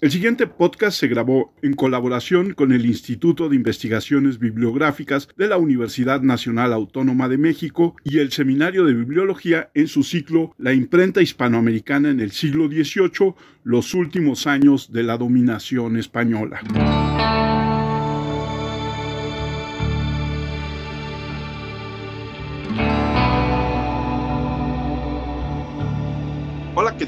El siguiente podcast se grabó en colaboración con el Instituto de Investigaciones Bibliográficas de la Universidad Nacional Autónoma de México y el Seminario de Bibliología en su ciclo La imprenta hispanoamericana en el siglo XVIII, los últimos años de la dominación española.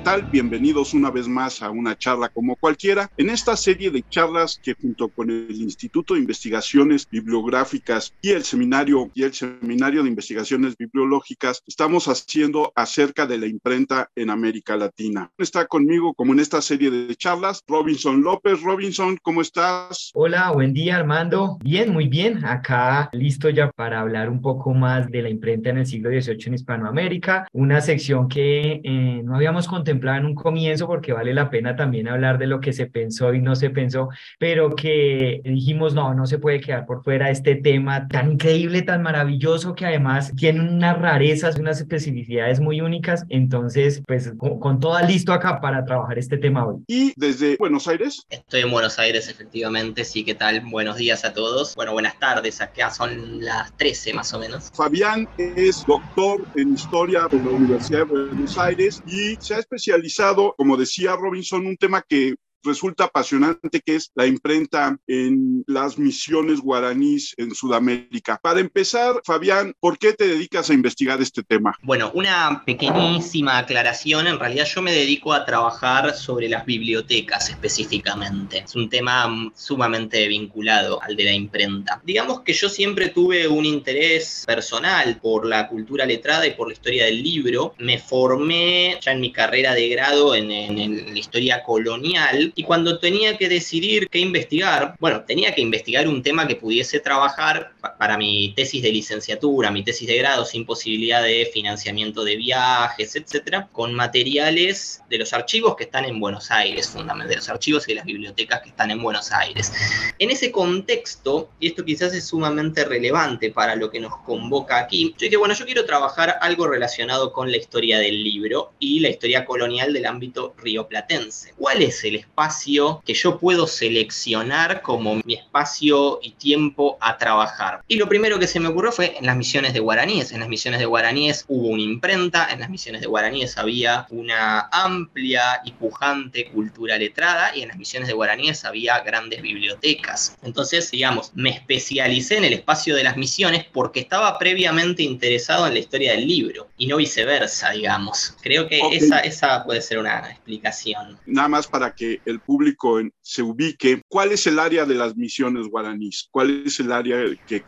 Tal? Bienvenidos una vez más a una charla como cualquiera. En esta serie de charlas que junto con el Instituto de Investigaciones Bibliográficas y el Seminario y el Seminario de Investigaciones Bibliológicas estamos haciendo acerca de la imprenta en América Latina. Está conmigo como en esta serie de charlas Robinson López. Robinson, ¿cómo estás? Hola, buen día Armando. Bien, muy bien. Acá listo ya para hablar un poco más de la imprenta en el siglo XVIII en Hispanoamérica, una sección que eh, no habíamos contemplaba en un comienzo porque vale la pena también hablar de lo que se pensó y no se pensó, pero que dijimos, no, no se puede quedar por fuera este tema tan increíble, tan maravilloso, que además tiene unas rarezas, unas especificidades muy únicas. Entonces, pues con, con todo listo acá para trabajar este tema hoy. ¿Y desde Buenos Aires? Estoy en Buenos Aires, efectivamente. Sí, ¿qué tal? Buenos días a todos. Bueno, buenas tardes. Acá son las 13 más o menos. Fabián es doctor en historia de la Universidad de Buenos Aires y se ha especializado, como decía Robinson, un tema que resulta apasionante, que es la imprenta en las misiones guaraníes en Sudamérica. Para empezar, Fabián, ¿por qué te dedicas a investigar este tema? Bueno, una pequeñísima aclaración. En realidad yo me dedico a trabajar sobre las bibliotecas específicamente. Es un tema sumamente vinculado al de la imprenta. Digamos que yo siempre tuve un interés personal por la cultura letrada y por la historia del libro. Me formé ya en mi carrera de grado en, en, en la historia colonial y cuando tenía que decidir qué investigar, bueno, tenía que investigar un tema que pudiese trabajar para mi tesis de licenciatura, mi tesis de grado, sin posibilidad de financiamiento de viajes, etcétera, con materiales de los archivos que están en Buenos Aires, fundamentalmente, de los archivos y de las bibliotecas que están en Buenos Aires. En ese contexto, y esto quizás es sumamente relevante para lo que nos convoca aquí, yo dije, bueno, yo quiero trabajar algo relacionado con la historia del libro y la historia colonial del ámbito rioplatense. ¿Cuál es el espacio? que yo puedo seleccionar como mi espacio y tiempo a trabajar. Y lo primero que se me ocurrió fue en las misiones de guaraníes. En las misiones de guaraníes hubo una imprenta, en las misiones de guaraníes había una amplia y pujante cultura letrada y en las misiones de guaraníes había grandes bibliotecas. Entonces, digamos, me especialicé en el espacio de las misiones porque estaba previamente interesado en la historia del libro y no viceversa, digamos. Creo que esa, esa puede ser una explicación. Nada más para que el público se ubique, ¿cuál es el área de las misiones guaraníes? ¿Cuál es el área que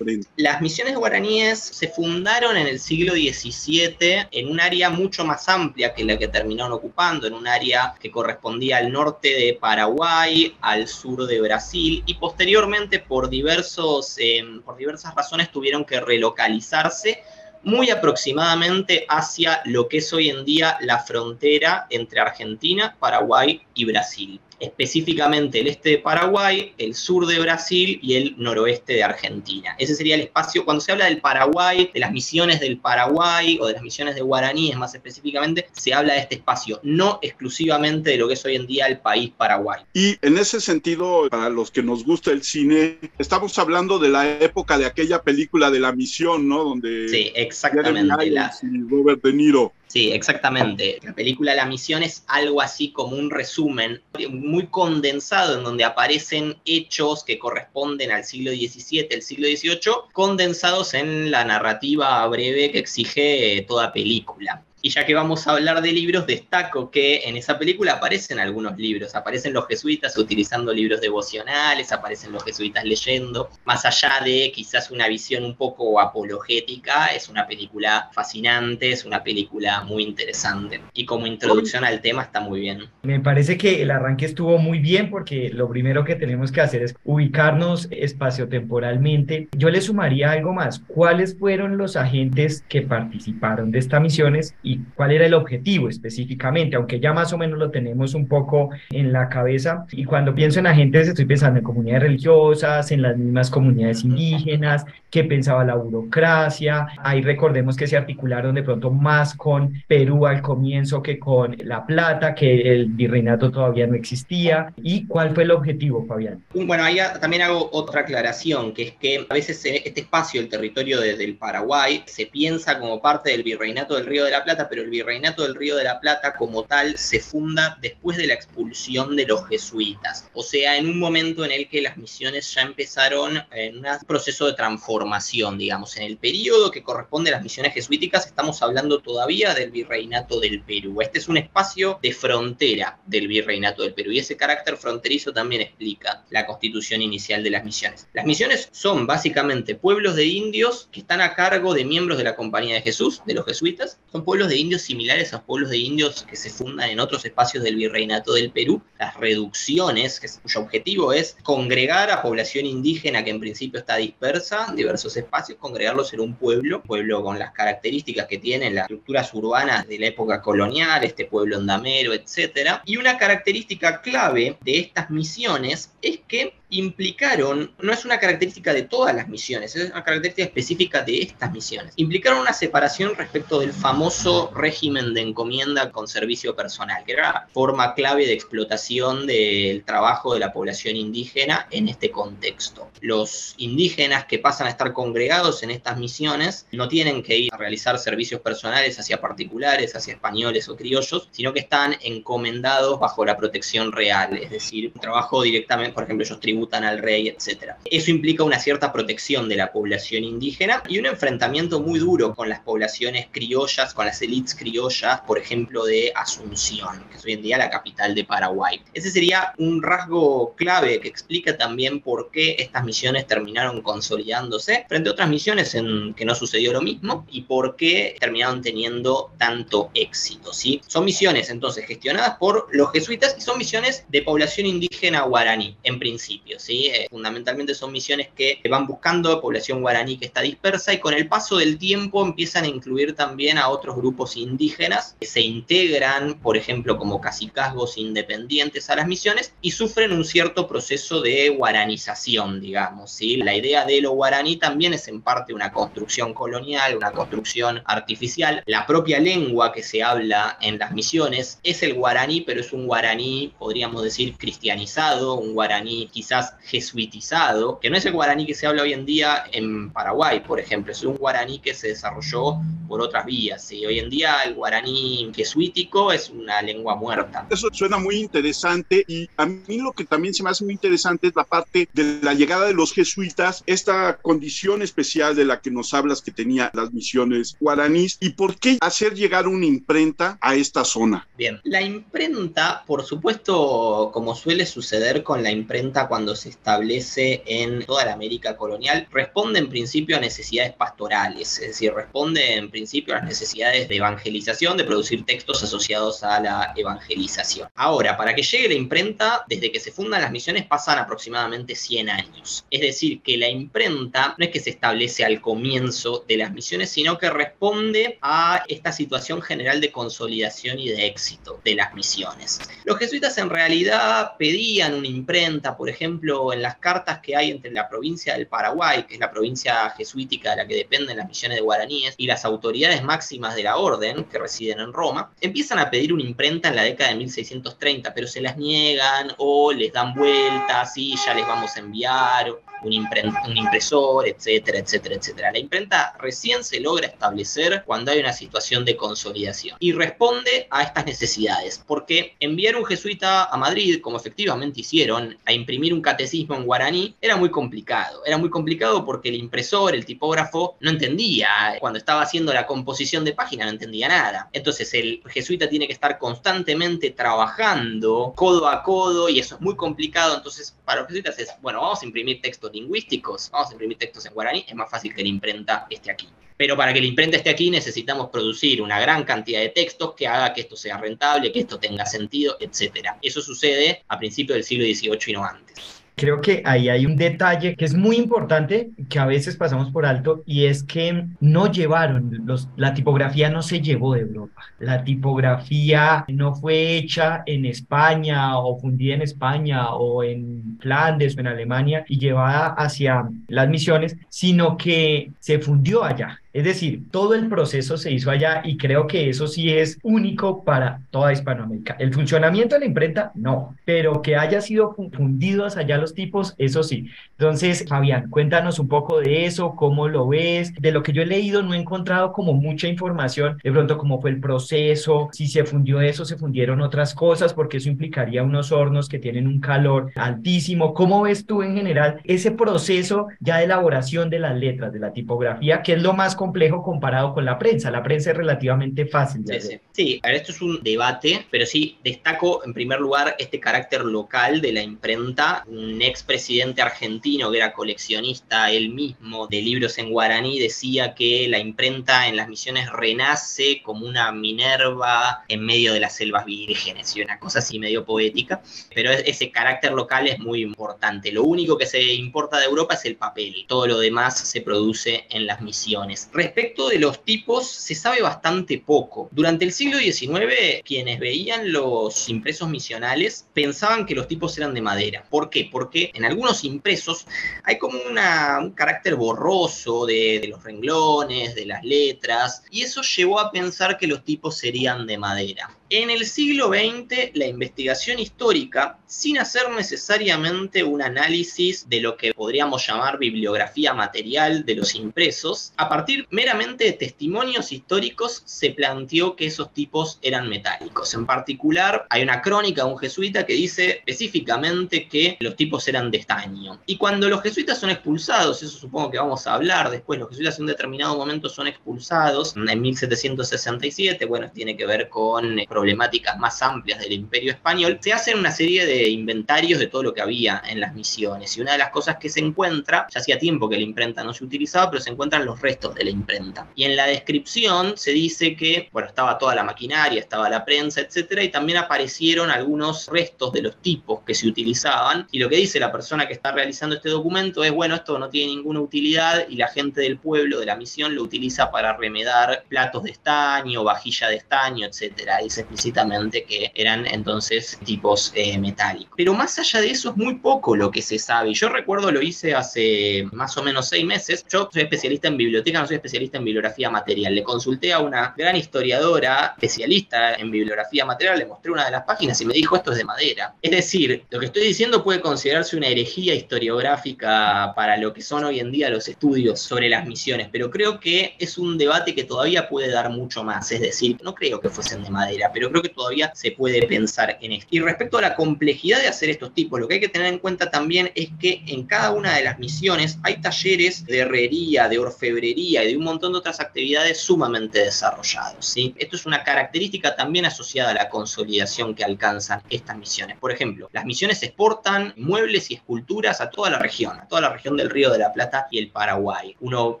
Las misiones guaraníes se fundaron en el siglo XVII en un área mucho más amplia que la que terminaron ocupando, en un área que correspondía al norte de Paraguay, al sur de Brasil y posteriormente por, diversos, eh, por diversas razones tuvieron que relocalizarse muy aproximadamente hacia lo que es hoy en día la frontera entre Argentina, Paraguay y Brasil específicamente el este de Paraguay, el sur de Brasil y el noroeste de Argentina. Ese sería el espacio, cuando se habla del Paraguay, de las misiones del Paraguay o de las misiones de guaraníes más específicamente, se habla de este espacio, no exclusivamente de lo que es hoy en día el país Paraguay. Y en ese sentido, para los que nos gusta el cine, estamos hablando de la época de aquella película de la misión, ¿no? Donde... Sí, exactamente. La... Robert De Niro. Sí, exactamente. La película La Misión es algo así como un resumen muy condensado en donde aparecen hechos que corresponden al siglo XVII, el siglo XVIII, condensados en la narrativa breve que exige toda película. Y ya que vamos a hablar de libros, destaco que en esa película aparecen algunos libros. Aparecen los jesuitas utilizando libros devocionales, aparecen los jesuitas leyendo. Más allá de quizás una visión un poco apologética, es una película fascinante, es una película muy interesante. Y como introducción al tema está muy bien. Me parece que el arranque estuvo muy bien porque lo primero que tenemos que hacer es ubicarnos espaciotemporalmente. Yo le sumaría algo más. ¿Cuáles fueron los agentes que participaron de estas misiones? Y y cuál era el objetivo específicamente, aunque ya más o menos lo tenemos un poco en la cabeza. Y cuando pienso en agentes, estoy pensando en comunidades religiosas, en las mismas comunidades indígenas, qué pensaba la burocracia. Ahí recordemos que se articularon de pronto más con Perú al comienzo que con La Plata, que el virreinato todavía no existía. ¿Y cuál fue el objetivo, Fabián? Bueno, ahí también hago otra aclaración, que es que a veces este espacio, el territorio del Paraguay, se piensa como parte del virreinato del Río de la Plata, pero el virreinato del Río de la Plata como tal se funda después de la expulsión de los jesuitas. O sea, en un momento en el que las misiones ya empezaron en un proceso de transformación, digamos. En el periodo que corresponde a las misiones jesuíticas estamos hablando todavía del virreinato del Perú. Este es un espacio de frontera del virreinato del Perú y ese carácter fronterizo también explica la constitución inicial de las misiones. Las misiones son básicamente pueblos de indios que están a cargo de miembros de la Compañía de Jesús, de los jesuitas. Son pueblos de indios similares a pueblos de indios que se fundan en otros espacios del virreinato del Perú. Las reducciones, cuyo objetivo es congregar a población indígena que en principio está dispersa en diversos espacios, congregarlos en un pueblo, pueblo con las características que tienen las estructuras urbanas de la época colonial, este pueblo andamero, etc. Y una característica clave de estas misiones es que implicaron, no es una característica de todas las misiones, es una característica específica de estas misiones, implicaron una separación respecto del famoso régimen de encomienda con servicio personal, que era forma clave de explotación del trabajo de la población indígena en este contexto. Los indígenas que pasan a estar congregados en estas misiones no tienen que ir a realizar servicios personales hacia particulares, hacia españoles o criollos, sino que están encomendados bajo la protección real, es decir, trabajo directamente, por ejemplo, ellos tributan al rey, etc. Eso implica una cierta protección de la población indígena y un enfrentamiento muy duro con las poblaciones criollas, con las élites criollas, por ejemplo, de Asunción, que es hoy en día la capital de Paraguay. Ese sería un rasgo clave que explica también por qué estas misiones terminaron consolidándose frente a otras misiones en que no sucedió lo mismo y por qué terminaron teniendo tanto éxito. ¿sí? Son misiones entonces gestionadas por los jesuitas y son misiones de población indígena guaraní, en principio. Eh, fundamentalmente son misiones que van buscando población guaraní que está dispersa y con el paso del tiempo empiezan a incluir también a otros grupos indígenas que se integran, por ejemplo, como cacicazgos independientes a las misiones y sufren un cierto proceso de guaranización, digamos. ¿sí? La idea de lo guaraní también es en parte una construcción colonial, una construcción artificial. La propia lengua que se habla en las misiones es el guaraní, pero es un guaraní, podríamos decir, cristianizado, un guaraní quizás jesuitizado, que no es el guaraní que se habla hoy en día en Paraguay, por ejemplo, es un guaraní que se desarrolló por otras vías. y Hoy en día el guaraní jesuítico es una lengua muerta. Eso suena muy interesante y a mí lo que también se me hace muy interesante es la parte de la llegada de los jesuitas, esta condición especial de la que nos hablas que tenía las misiones guaraníes y por qué hacer llegar una imprenta a esta zona. Bien, la imprenta, por supuesto, como suele suceder con la imprenta cuando se establece en toda la América colonial, responde en principio a necesidades pastorales, es decir, responde en principio a las necesidades de evangelización, de producir textos asociados a la evangelización. Ahora, para que llegue la imprenta, desde que se fundan las misiones pasan aproximadamente 100 años. Es decir, que la imprenta no es que se establece al comienzo de las misiones, sino que responde a esta situación general de consolidación y de éxito de las misiones. Los jesuitas en realidad pedían una imprenta, por ejemplo, en las cartas que hay entre la provincia del Paraguay, que es la provincia jesuítica de la que dependen las misiones de guaraníes, y las autoridades máximas de la orden, que residen en Roma, empiezan a pedir una imprenta en la década de 1630, pero se las niegan o les dan vueltas y ya les vamos a enviar un, impresor, etcétera, etcétera, etcétera. La imprenta recién se logra establecer cuando hay una situación de consolidación y responde a estas necesidades, porque enviar un jesuita a Madrid, como efectivamente hicieron, a imprimir un catecismo en guaraní, era muy complicado. Era muy complicado porque el impresor, el tipógrafo, no entendía. Cuando estaba haciendo la composición de página no entendía nada. Entonces el jesuita tiene que estar constantemente trabajando codo a codo y eso es muy complicado. Entonces para los jesuitas es, bueno, vamos a imprimir lingüísticos, vamos a imprimir textos en guaraní, es más fácil que la imprenta esté aquí. Pero para que la imprenta esté aquí necesitamos producir una gran cantidad de textos que haga que esto sea rentable, que esto tenga sentido, etc. Eso sucede a principios del siglo XVIII y no antes. Creo que ahí hay un detalle que es muy importante que a veces pasamos por alto y es que no llevaron, los, la tipografía no se llevó de Europa. La tipografía no fue hecha en España o fundida en España o en Flandes o en Alemania y llevada hacia las misiones, sino que se fundió allá. Es decir, todo el proceso se hizo allá y creo que eso sí es único para toda Hispanoamérica. El funcionamiento de la imprenta, no, pero que haya sido fundidos allá los tipos, eso sí. Entonces, Fabián, cuéntanos un poco de eso, cómo lo ves. De lo que yo he leído, no he encontrado como mucha información, de pronto cómo fue el proceso, si se fundió eso, se fundieron otras cosas, porque eso implicaría unos hornos que tienen un calor altísimo. ¿Cómo ves tú en general ese proceso ya de elaboración de las letras, de la tipografía, que es lo más complejo comparado con la prensa. La prensa es relativamente fácil. De sí, sí. esto es un debate, pero sí destaco en primer lugar este carácter local de la imprenta. Un expresidente argentino que era coleccionista él mismo de libros en guaraní decía que la imprenta en las misiones renace como una Minerva en medio de las selvas vírgenes y una cosa así medio poética, pero ese carácter local es muy importante. Lo único que se importa de Europa es el papel, todo lo demás se produce en las misiones. Respecto de los tipos, se sabe bastante poco. Durante el siglo XIX, quienes veían los impresos misionales pensaban que los tipos eran de madera. ¿Por qué? Porque en algunos impresos hay como un carácter borroso de, de los renglones, de las letras, y eso llevó a pensar que los tipos serían de madera. En el siglo XX, la investigación histórica, sin hacer necesariamente un análisis de lo que podríamos llamar bibliografía material de los impresos, a partir meramente de testimonios históricos se planteó que esos tipos eran metálicos. En particular, hay una crónica de un jesuita que dice específicamente que los tipos eran de estaño. Y cuando los jesuitas son expulsados, eso supongo que vamos a hablar después, los jesuitas en un determinado momento son expulsados en 1767, bueno, tiene que ver con problemáticas más amplias del imperio español, se hacen una serie de inventarios de todo lo que había en las misiones. Y una de las cosas que se encuentra, ya hacía tiempo que la imprenta no se utilizaba, pero se encuentran los restos de la imprenta. Y en la descripción se dice que, bueno, estaba toda la maquinaria, estaba la prensa, etcétera, y también aparecieron algunos restos de los tipos que se utilizaban. Y lo que dice la persona que está realizando este documento es, bueno, esto no tiene ninguna utilidad y la gente del pueblo, de la misión, lo utiliza para remedar platos de estaño, vajilla de estaño, etcétera. Dice explícitamente que eran entonces tipos eh, metálicos. Pero más allá de eso es muy poco lo que se sabe. Yo recuerdo lo hice hace más o menos seis meses. Yo soy especialista en biblioteca, no soy especialista en bibliografía material. Le consulté a una gran historiadora, especialista en bibliografía material, le mostré una de las páginas y me dijo esto es de madera. Es decir, lo que estoy diciendo puede considerarse una herejía historiográfica para lo que son hoy en día los estudios sobre las misiones, pero creo que es un debate que todavía puede dar mucho más. Es decir, no creo que fuesen de madera, pero creo que todavía se puede pensar en esto. Y respecto a la complejidad de hacer estos tipos, lo que hay que tener en cuenta también es que en cada una de las misiones hay talleres de herrería, de orfebrería y de un montón de otras actividades sumamente desarrollados. ¿sí? Esto es una característica también asociada a la consolidación que alcanzan estas misiones. Por ejemplo, las misiones exportan muebles y esculturas a toda la región, a toda la región del Río de la Plata y el Paraguay. Uno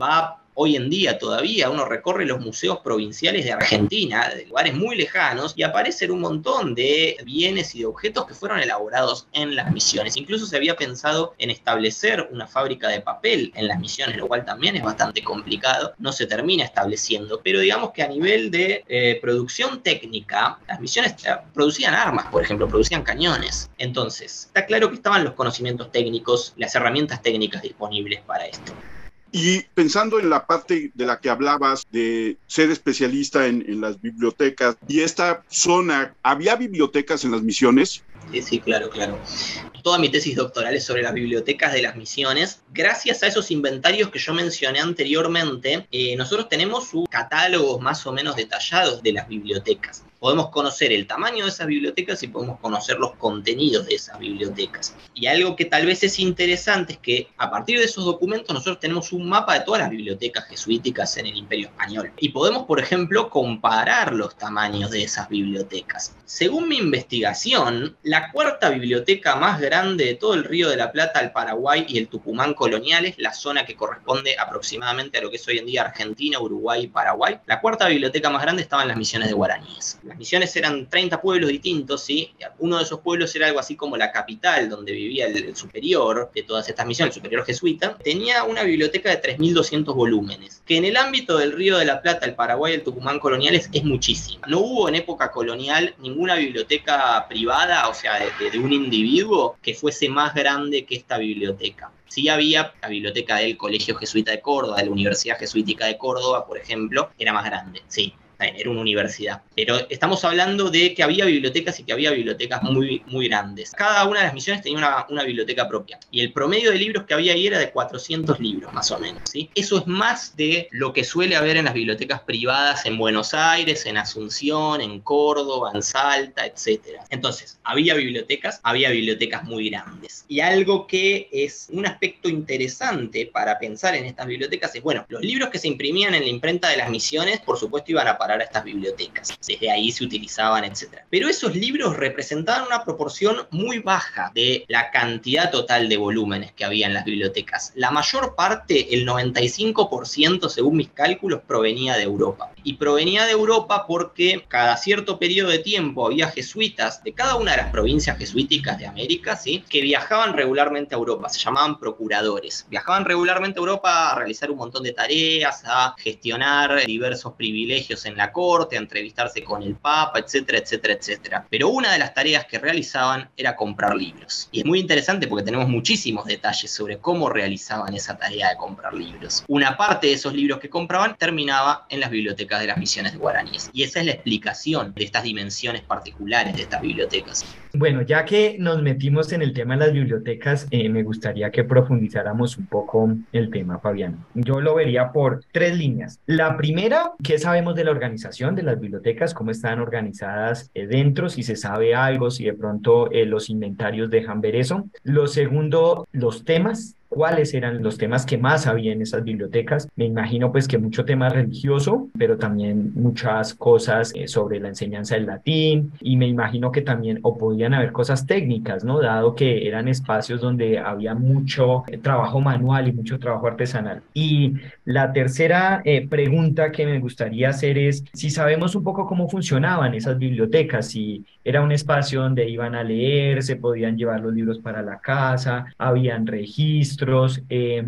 va hoy en día todavía uno recorre los museos provinciales de Argentina, de lugares muy lejanos, y aparecen un montón de bienes y de objetos que fueron elaborados en las misiones. Incluso se había pensado en establecer una fábrica de papel en las misiones, lo cual también es bastante complicado, no se termina estableciendo, pero digamos que a nivel de eh, producción técnica, las misiones eh, producían armas, por ejemplo, producían cañones. Entonces, está claro que estaban los conocimientos técnicos, las herramientas técnicas disponibles para esto. Y pensando en la parte de la que hablabas de ser especialista en, las bibliotecas y esta zona, ¿había bibliotecas en las misiones? Sí, sí, claro, claro. Toda mi tesis doctoral es sobre las bibliotecas de las misiones. Gracias a esos inventarios que yo mencioné anteriormente, eh, nosotros tenemos catálogos más o menos detallados de las bibliotecas podemos conocer el tamaño de esas bibliotecas y podemos conocer los contenidos de esas bibliotecas. Y algo que tal vez es interesante es que a partir de esos documentos nosotros tenemos un mapa de todas las bibliotecas jesuíticas en el Imperio Español. Y podemos, por ejemplo, comparar los tamaños de esas bibliotecas. Según mi investigación, la cuarta biblioteca más grande de todo el Río de la Plata, el Paraguay y el Tucumán coloniales, la zona que corresponde aproximadamente a lo que es hoy en día Argentina, Uruguay y Paraguay, la cuarta biblioteca más grande estaba en las misiones de guaraníes las misiones eran 30 pueblos distintos, ¿sí? Uno de esos pueblos era algo así como la capital, donde vivía el, superior de todas estas misiones, el superior jesuita, tenía una biblioteca de 3.200 volúmenes, que en el ámbito del Río de la Plata, el Paraguay el Tucumán coloniales es muchísima. No hubo en época colonial ninguna biblioteca privada, o sea, de, de un individuo, que fuese más grande que esta biblioteca. Sí había la biblioteca del Colegio Jesuita de Córdoba, de la Universidad Jesuítica de Córdoba, por ejemplo, era más grande, sí era una universidad. Pero estamos hablando de que había bibliotecas y que había bibliotecas muy, muy grandes. Cada una de las misiones tenía una, una biblioteca propia. Y el promedio de libros que había ahí era de 400 libros, más o menos. ¿sí? Eso es más de lo que suele haber en las bibliotecas privadas en Buenos Aires, en Asunción, en Córdoba, en Salta, etc. Entonces, había bibliotecas, había bibliotecas muy grandes. Y algo que es un aspecto interesante para pensar en estas bibliotecas es, bueno, los libros que se imprimían en la imprenta de las misiones, por supuesto, iban a a estas bibliotecas. Desde ahí se utilizaban, etc. Pero esos libros representaban una proporción muy baja de la cantidad total de volúmenes que había en las bibliotecas. La mayor parte, el 95% según mis cálculos, provenía de Europa. Y provenía de Europa porque cada cierto periodo de tiempo había jesuitas de cada una de las provincias jesuíticas de América, ¿sí? que viajaban regularmente a Europa, se llamaban procuradores. Viajaban regularmente a Europa a realizar un montón de tareas, a gestionar diversos privilegios en la corte, entrevistarse con el Papa, etcétera, etcétera, etcétera. Pero una de las tareas que realizaban era comprar libros. Y es muy interesante porque tenemos muchísimos detalles sobre cómo realizaban esa tarea de comprar libros. Una parte de esos libros que compraban terminaba en las bibliotecas de las misiones de guaraníes. Y esa es la explicación de estas dimensiones particulares de estas bibliotecas. Bueno, ya que nos metimos en el tema de las bibliotecas, eh, me gustaría que profundizáramos un poco el tema, Fabián. Yo lo vería por tres líneas. La primera, ¿qué sabemos de la organización de las bibliotecas? ¿Cómo están organizadas eh, dentro? Si se sabe algo, si de pronto eh, los inventarios dejan ver eso. Lo segundo, los temas cuáles eran los temas que más había en esas bibliotecas. Me imagino pues que mucho tema religioso, pero también muchas cosas eh, sobre la enseñanza del latín y me imagino que también o podían haber cosas técnicas, ¿no? Dado que eran espacios donde había mucho eh, trabajo manual y mucho trabajo artesanal. Y la tercera eh, pregunta que me gustaría hacer es si sabemos un poco cómo funcionaban esas bibliotecas, si era un espacio donde iban a leer, se podían llevar los libros para la casa, habían registros, eh,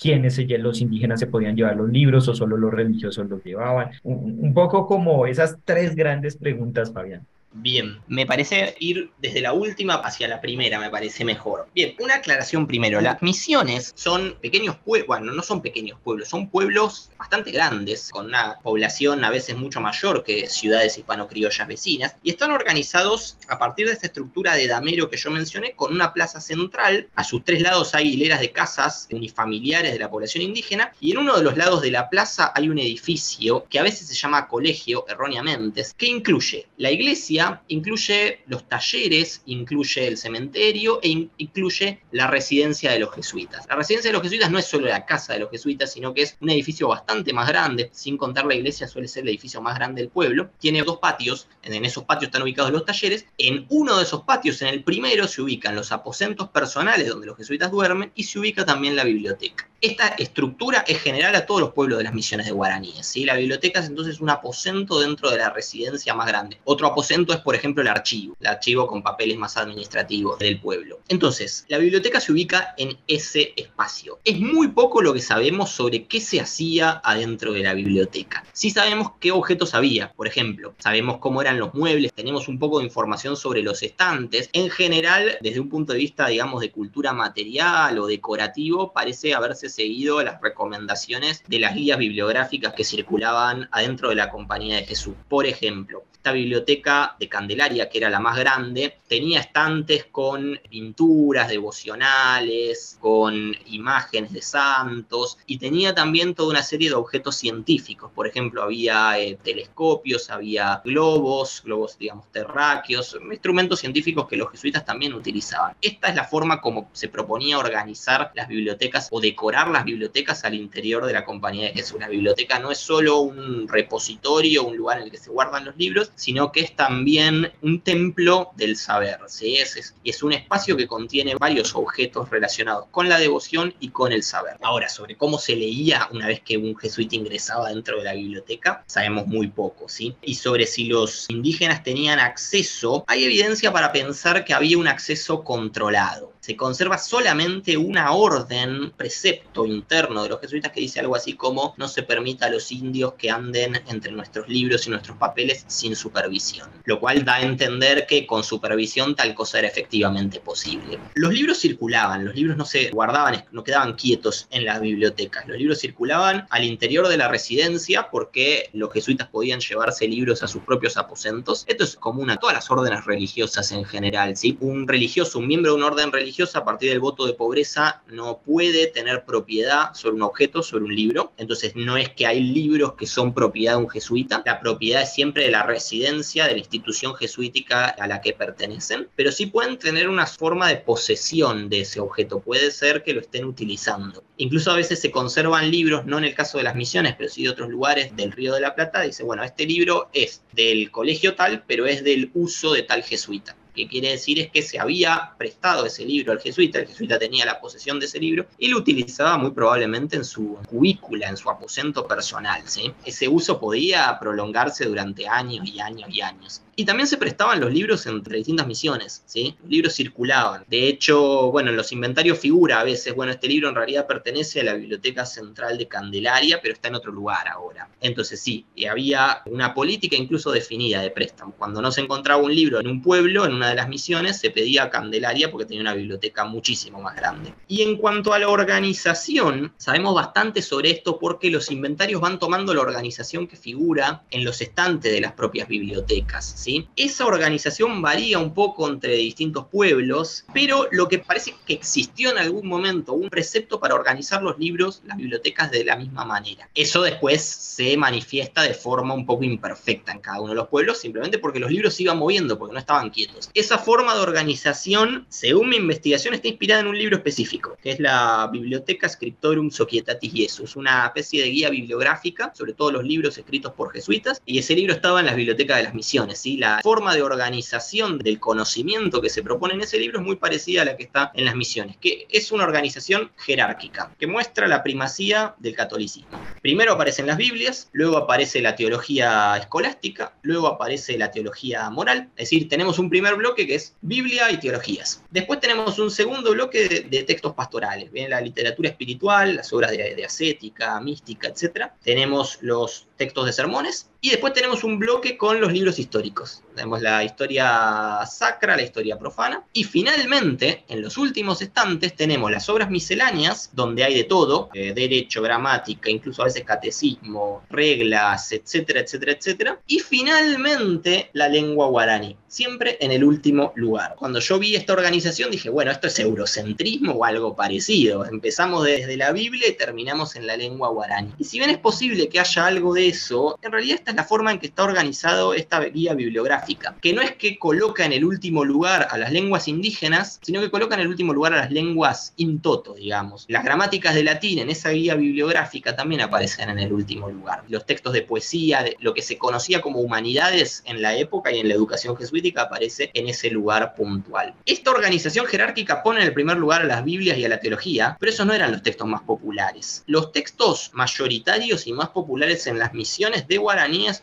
quiénes los indígenas se podían llevar los libros o solo los religiosos los llevaban. un poco como esas tres grandes preguntas, Fabián. Bien, me parece ir desde la última hacia la primera, me parece mejor. Bien, una aclaración primero. Las misiones son pequeños pueblos, bueno, no son pequeños pueblos, son pueblos bastante grandes, con una población a veces mucho mayor que ciudades hispano-criollas vecinas, y están organizados a partir de esta estructura de damero que yo mencioné, con una plaza central. A sus tres lados hay hileras de casas unifamiliares de la población indígena, y en uno de los lados de la plaza hay un edificio que a veces se llama colegio, erróneamente, que incluye la iglesia, incluye los talleres, incluye el cementerio e incluye la residencia de los jesuitas. La residencia de los jesuitas no es solo la casa de los jesuitas, sino que es un edificio bastante más grande, sin contar la iglesia suele ser el edificio más grande del pueblo. Tiene dos patios, en esos patios están ubicados los talleres. En uno de esos patios, en el primero, se ubican los aposentos personales donde los jesuitas duermen y se ubica también la biblioteca. Esta estructura es general a todos los pueblos de las misiones de guaraníes. ¿sí? La biblioteca es entonces un aposento dentro de la residencia más grande. Otro aposento es, por ejemplo, el archivo, el archivo con papeles más administrativos del pueblo. Entonces, la biblioteca se ubica en ese espacio. Es muy poco lo que sabemos sobre qué se hacía adentro de la biblioteca. Sí sabemos qué objetos había, por ejemplo, sabemos cómo eran los muebles, tenemos un poco de información sobre los estantes. En general, desde un punto de vista, digamos, de cultura material o decorativo, parece haberse seguido las recomendaciones de las guías bibliográficas que circulaban adentro de la Compañía de Jesús. Por ejemplo, esta biblioteca de Candelaria, que era la más grande, tenía estantes con pinturas devocionales, con imágenes de santos y tenía también toda una serie de objetos científicos. Por ejemplo, había eh, telescopios, había globos, globos, digamos, terráqueos, instrumentos científicos que los jesuitas también utilizaban. Esta es la forma como se proponía organizar las bibliotecas o decorar las bibliotecas al interior de la Compañía de Jesús. La biblioteca no es solo un repositorio, un lugar en el que se guardan los libros, sino que es también un templo del saber. ¿sí? Es, y es un espacio que contiene varios objetos relacionados con la devoción y con el saber. Ahora, sobre cómo se leía una vez que un jesuita ingresaba dentro de la biblioteca, sabemos muy poco, ¿sí? Y sobre si los indígenas tenían acceso, hay evidencia para pensar que había un acceso controlado se conserva solamente una orden, precepto interno de los jesuitas que dice algo así como no se permita a los indios que anden entre nuestros libros y nuestros papeles sin supervisión, lo cual da a entender que con supervisión tal cosa era efectivamente posible. Los libros circulaban, los libros no se guardaban, no quedaban quietos en las bibliotecas, los libros circulaban al interior de la residencia porque los jesuitas podían llevarse libros a sus propios aposentos. Esto es común a todas las órdenes religiosas en general. Un religioso, un miembro de una orden religiosa a partir del voto de pobreza no puede tener propiedad sobre un objeto, sobre un libro. Entonces no es que hay libros que son propiedad de un jesuita, la propiedad es siempre de la residencia, de la institución jesuítica a la que pertenecen, pero sí pueden tener una forma de posesión de ese objeto, puede ser que lo estén utilizando. Incluso a veces se conservan libros, no en el caso de las misiones, pero sí de otros lugares del Río de la Plata, dice, bueno, este libro es del colegio tal, pero es del uso de tal jesuita que quiere decir es que se había prestado ese libro al jesuita, el jesuita tenía la posesión de ese libro y lo utilizaba muy probablemente en su cubícula, en su aposento personal. Ese uso podía prolongarse durante años y años y años. Y también se prestaban los libros entre distintas misiones, ¿sí? Los libros circulaban. De hecho, bueno, en los inventarios figura a veces, bueno, este libro en realidad pertenece a la Biblioteca Central de Candelaria, pero está en otro lugar ahora. Entonces sí, y había una política incluso definida de préstamo. Cuando no se encontraba un libro en un pueblo, en una de las misiones, se pedía a Candelaria porque tenía una biblioteca muchísimo más grande. Y en cuanto a la organización, sabemos bastante sobre esto porque los inventarios van tomando la organización que figura en los estantes de las propias bibliotecas. Esa organización varía un poco entre distintos pueblos, pero lo que parece que existió en algún momento un precepto para organizar los libros, las bibliotecas de la misma manera. Eso después se manifiesta de forma un poco imperfecta en cada uno de los pueblos, simplemente porque los libros se iban moviendo, porque no estaban quietos. Esa forma de organización, según mi investigación, está inspirada en un libro específico, que es la Biblioteca Scriptorum Societatis Jesus, una especie de guía bibliográfica sobre todos los libros escritos por jesuitas, y ese libro estaba en las bibliotecas de las misiones, ¿sí? La forma de organización del conocimiento que se propone en ese libro es muy parecida a la que está en las misiones, que es una organización jerárquica, que muestra la primacía del catolicismo. Primero aparecen las Biblias, luego aparece la teología escolástica, luego aparece la teología moral, es decir, tenemos un primer bloque que es Biblia y teologías. Después tenemos un segundo bloque de, textos pastorales, ¿bien? la literatura espiritual, las obras de, de ascética, mística, etc. Tenemos los textos de sermones y después tenemos un bloque con los libros históricos. Tenemos la historia sacra, la historia profana. Y finalmente, en los últimos estantes, tenemos las obras misceláneas, donde hay de todo, eh, derecho, gramática, incluso a veces catecismo, reglas, etcétera, etcétera, etcétera. Y finalmente, la lengua guaraní, siempre en el último lugar. Cuando yo vi esta organización dije, bueno, esto es eurocentrismo o algo parecido. Empezamos desde la Biblia y terminamos en la lengua guaraní. Y si bien es posible que haya algo de eso, en realidad esta es la forma en que está organizado esta guía bibliográfica, que no es que coloca en el último lugar a las lenguas indígenas, sino que coloca en el último lugar a las lenguas in toto, digamos. Las gramáticas de latín en esa guía bibliográfica también aparecen en el último lugar. Los textos de poesía, lo que se conocía como humanidades en la época y en la educación jesuítica aparece en ese lugar puntual. Esta organización jerárquica pone en el primer lugar a las Biblias y a la teología, pero esos no eran los textos más populares. Los textos mayoritarios y más populares en las misiones de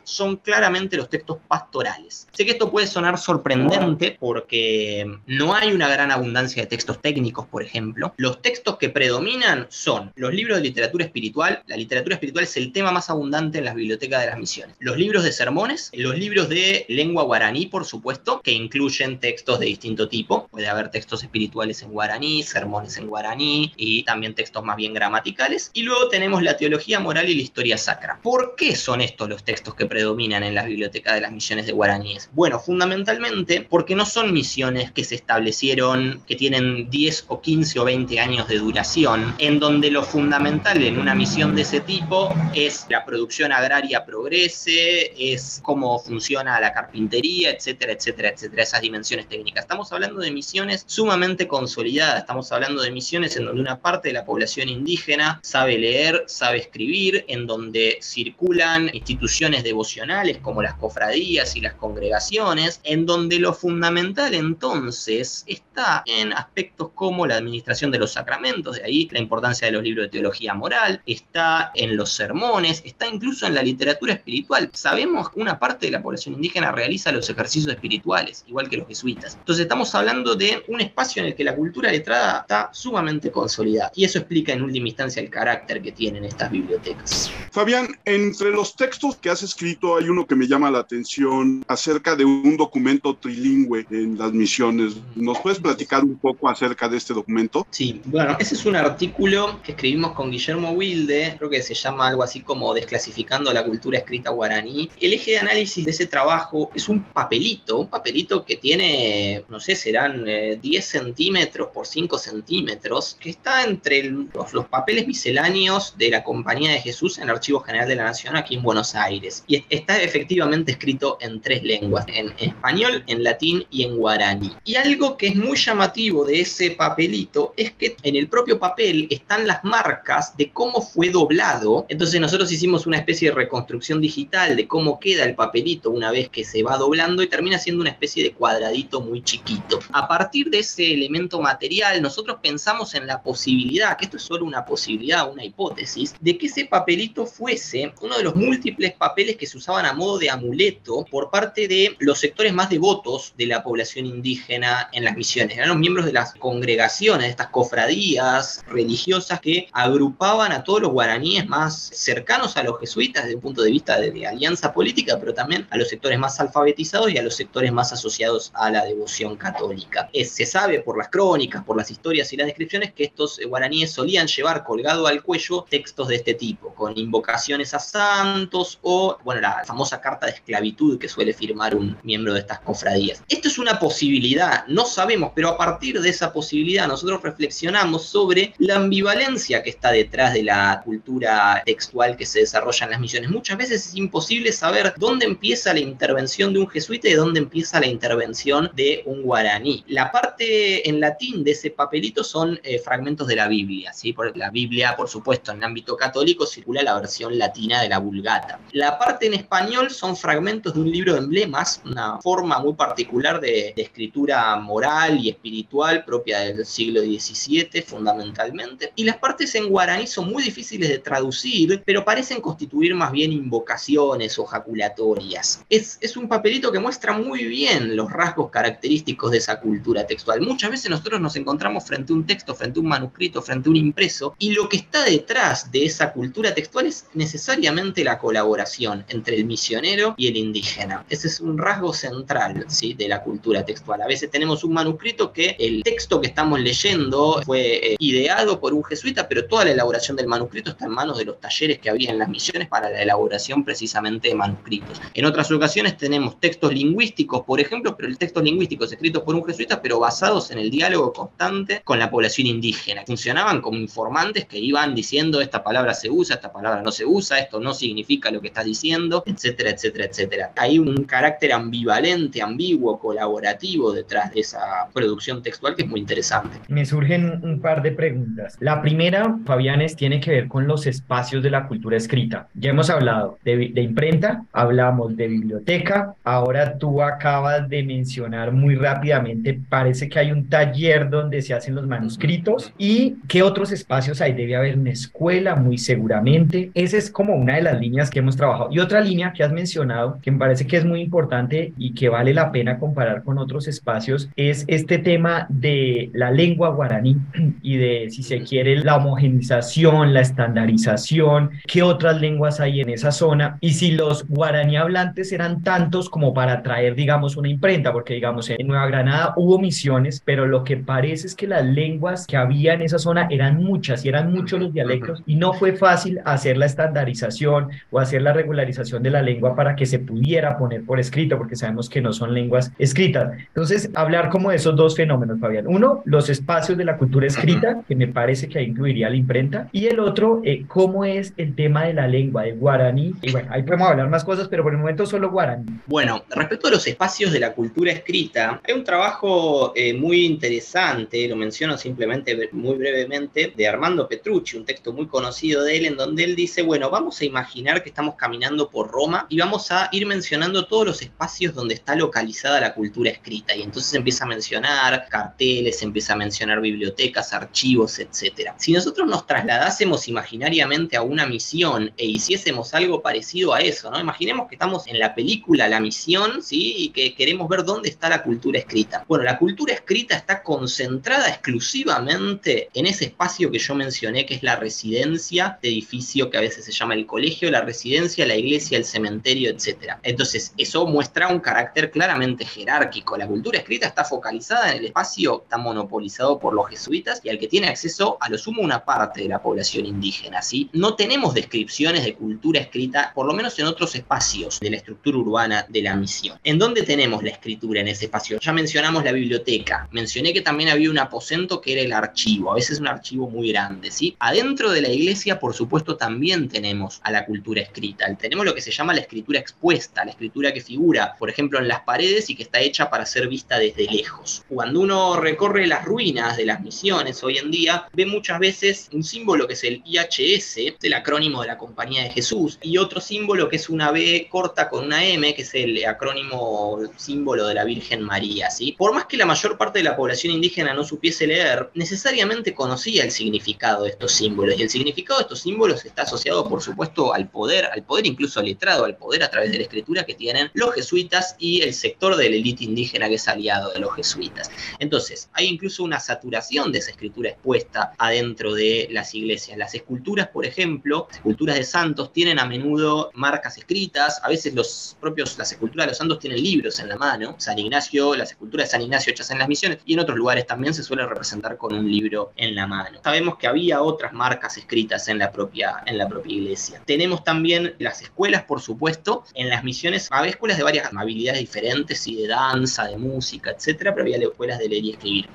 son claramente los textos pastorales. Sé que esto puede sonar sorprendente porque no hay una gran abundancia de textos técnicos, por ejemplo. Los textos que predominan son los libros de literatura espiritual. La literatura espiritual es el tema más abundante en las bibliotecas de las misiones. Los libros de sermones, los libros de lengua guaraní, por supuesto, que incluyen textos de distinto tipo. Puede haber textos espirituales en guaraní, sermones en guaraní y también textos más bien gramaticales. Y luego tenemos la teología moral y la historia sacra. ¿Por qué son estos los textos que predominan en las bibliotecas de las misiones de guaraníes? Bueno, fundamentalmente porque no son misiones que se establecieron, que tienen 10 o 15 o 20 años de duración, en donde lo fundamental en una misión de ese tipo es la producción agraria progrese, es cómo funciona la carpintería, etcétera, etcétera, etcétera, esas dimensiones técnicas. Estamos hablando de misiones sumamente consolidadas, estamos hablando de misiones en donde una parte de la población indígena sabe leer, sabe escribir, en donde circulan instituciones devocionales como las cofradías y las congregaciones, en donde lo fundamental entonces está en aspectos como la administración de los sacramentos, de ahí la importancia de los libros de teología moral, está en los sermones, está incluso en la literatura espiritual. Sabemos que una parte de la población indígena realiza los ejercicios espirituales, igual que los jesuitas. Entonces estamos hablando de un espacio en el que la cultura letrada está sumamente consolidada y eso explica en última instancia el carácter que tienen estas bibliotecas. Fabián, entre los textos que has escrito hay uno que me llama la atención acerca de un documento trilingüe en las misiones. ¿Nos puedes platicar un poco acerca de este documento? Sí, bueno, ese es un artículo que escribimos con Guillermo Wilde, creo que se llama algo así como Desclasificando la cultura escrita guaraní. El eje de análisis de ese trabajo es un papelito, un papelito que tiene, no sé, serán 10 eh, centímetros por 5 centímetros, que está entre los, los papeles misceláneos de la Compañía de Jesús en el Archivo General de la Nación aquí en Buenos Aires. Y está efectivamente escrito en tres lenguas, en español, en latín y en guaraní. Y algo que es muy llamativo de ese papelito es que en el propio papel están las marcas de cómo fue doblado. Entonces nosotros hicimos una especie de reconstrucción digital de cómo queda el papelito una vez que se va doblando y termina siendo una especie de cuadradito muy chiquito. A partir de ese elemento material, nosotros pensamos en la posibilidad, que esto es solo una posibilidad, una hipótesis, de que ese papelito fuese uno de los múltiples papeles que se usaban a modo de amuleto por parte de los sectores más devotos de la población indígena en las misiones. Eran los miembros de las congregaciones, de estas cofradías religiosas que agrupaban a todos los guaraníes más cercanos a los jesuitas desde un punto de vista de, alianza política, pero también a los sectores más alfabetizados y a los sectores más asociados a la devoción católica. se sabe por las crónicas, por las historias y las descripciones que estos guaraníes solían llevar colgado al cuello textos de este tipo, con invocaciones a santos o, bueno, la famosa carta de esclavitud que suele firmar un miembro de estas cofradías. Esto es una posibilidad, no sabemos, pero a partir de esa posibilidad nosotros reflexionamos sobre la ambivalencia que está detrás de la cultura textual que se desarrolla en las misiones. Muchas veces es imposible saber dónde empieza la intervención de un jesuita y dónde empieza la intervención de un guaraní. La parte en latín de ese papelito son eh, fragmentos de la Biblia, ¿sí? La Biblia, por supuesto, en el ámbito católico circula la versión latina de la Vulgata. La parte en español son fragmentos de un libro de emblemas, una forma muy particular de, de escritura moral y espiritual propia del siglo XVII fundamentalmente. Y las partes en guaraní son muy difíciles de traducir, pero parecen constituir más bien invocaciones o jaculatorias. Es, es un papelito que muestra muy bien los rasgos característicos de esa cultura textual. Muchas veces nosotros nos encontramos frente a un texto, frente a un manuscrito, frente a un impreso, y lo que está detrás de esa cultura textual es necesariamente la colaboración entre el misionero y el indígena. Ese es un rasgo central ¿sí? de la cultura textual. A veces tenemos un manuscrito que el texto que estamos leyendo fue eh, ideado por un jesuita, pero toda la elaboración del manuscrito está en manos de los talleres que había en las misiones para la elaboración precisamente de manuscritos. En otras ocasiones tenemos textos lingüísticos, por ejemplo, pero el texto lingüístico es escrito por un jesuita, pero basados en el diálogo constante con la población indígena. Funcionaban como informantes que iban diciendo esta palabra se usa, esta palabra no se usa, esto no significa lo que estás diciendo, etcétera, etcétera, etcétera. Hay un carácter ambivalente, ambiguo, colaborativo detrás de esa producción textual que es muy interesante. Me surgen un par de preguntas. La primera, Fabianes, tiene que ver con los espacios de la cultura escrita. Ya hemos hablado de, de imprenta, hablamos de biblioteca, ahora tú acabas de mencionar muy rápidamente, parece que hay un taller donde se hacen los manuscritos y qué otros espacios hay. Debe haber una escuela, muy seguramente. Esa es como una de las líneas que hemos trabajado. Y otra línea que has mencionado, que me parece que es muy importante y que vale la pena comparar con otros espacios, es este tema de la lengua guaraní y de, si se quiere, la homogenización, la estandarización, qué otras lenguas hay en esa zona. Y si los guaraní hablantes eran tantos como para traer, digamos, una imprenta, porque, digamos, en Nueva Granada hubo misiones, pero lo que parece es que las lenguas que había en esa zona eran muchas y eran muchos los dialectos y no fue fácil hacer la estandarización o hacer la regulación popularización de la lengua para que se pudiera poner por escrito, porque sabemos que no son lenguas escritas. Entonces, hablar como de esos dos fenómenos, Fabián. Uno, los espacios de la cultura escrita, que me parece que ahí incluiría la imprenta, y el otro, eh, cómo es el tema de la lengua, de guaraní. Y bueno, ahí podemos hablar más cosas, pero por el momento solo guaraní. Bueno, respecto a los espacios de la cultura escrita, hay un trabajo eh, muy interesante, lo menciono simplemente muy brevemente, de Armando Petrucci, un texto muy conocido de él, en donde él dice, bueno, vamos a imaginar que estamos caminando por Roma y vamos a ir mencionando todos los espacios donde está localizada la cultura escrita. Y entonces empieza a mencionar carteles, empieza a mencionar bibliotecas, archivos, etc. Si nosotros nos trasladásemos imaginariamente a una misión e hiciésemos algo parecido a eso, ¿no? Imaginemos que estamos en la película La Misión, ¿sí? Y que queremos ver dónde está la cultura escrita. Bueno, la cultura escrita está concentrada exclusivamente en ese espacio que yo mencioné, que es la residencia, de edificio que a veces se llama el colegio, la residencia, la iglesia, el cementerio, etc. Entonces, eso muestra un carácter claramente jerárquico. La cultura escrita está focalizada en el espacio, está monopolizado por los jesuitas y al que tiene acceso a lo sumo una parte de la población indígena. ¿sí? No tenemos descripciones de cultura escrita, por lo menos en otros espacios de la estructura urbana de la misión. ¿En dónde tenemos la escritura en ese espacio? Ya mencionamos la biblioteca, mencioné que también había un aposento que era el archivo, a veces un archivo muy grande. ¿sí? Adentro de la iglesia, por supuesto, también tenemos a la cultura escrita. Tenemos lo que se llama la escritura expuesta, la escritura que figura, por ejemplo, en las paredes y que está hecha para ser vista desde lejos. Cuando uno recorre las ruinas de las misiones hoy en día, ve muchas veces un símbolo que es el IHS, el acrónimo de la Compañía de Jesús, y otro símbolo que es una B corta con una M, que es el acrónimo símbolo de la Virgen María. ¿sí? Por más que la mayor parte de la población indígena no supiese leer, necesariamente conocía el significado de estos símbolos, y el significado de estos símbolos está asociado, por supuesto, al poder, al poder incluso letrado, al poder a través de la escritura que tienen los jesuitas y el sector de la élite indígena que es aliado de los jesuitas. Entonces, hay incluso una saturación de esa escritura expuesta adentro de las iglesias. Las esculturas, por ejemplo, esculturas de santos tienen a menudo marcas escritas, a veces los propios, las esculturas de los santos tienen libros en la mano, San Ignacio, las esculturas de San Ignacio hechas en las misiones, y en otros lugares también se suele representar con un libro en la mano. Sabemos que había otras marcas escritas en la propia, en la propia iglesia. Tenemos también las escuelas, por supuesto, en las misiones había escuelas de varias habilidades diferentes, y de danza, de música, etcétera, pero había escuelas de leer y escribir.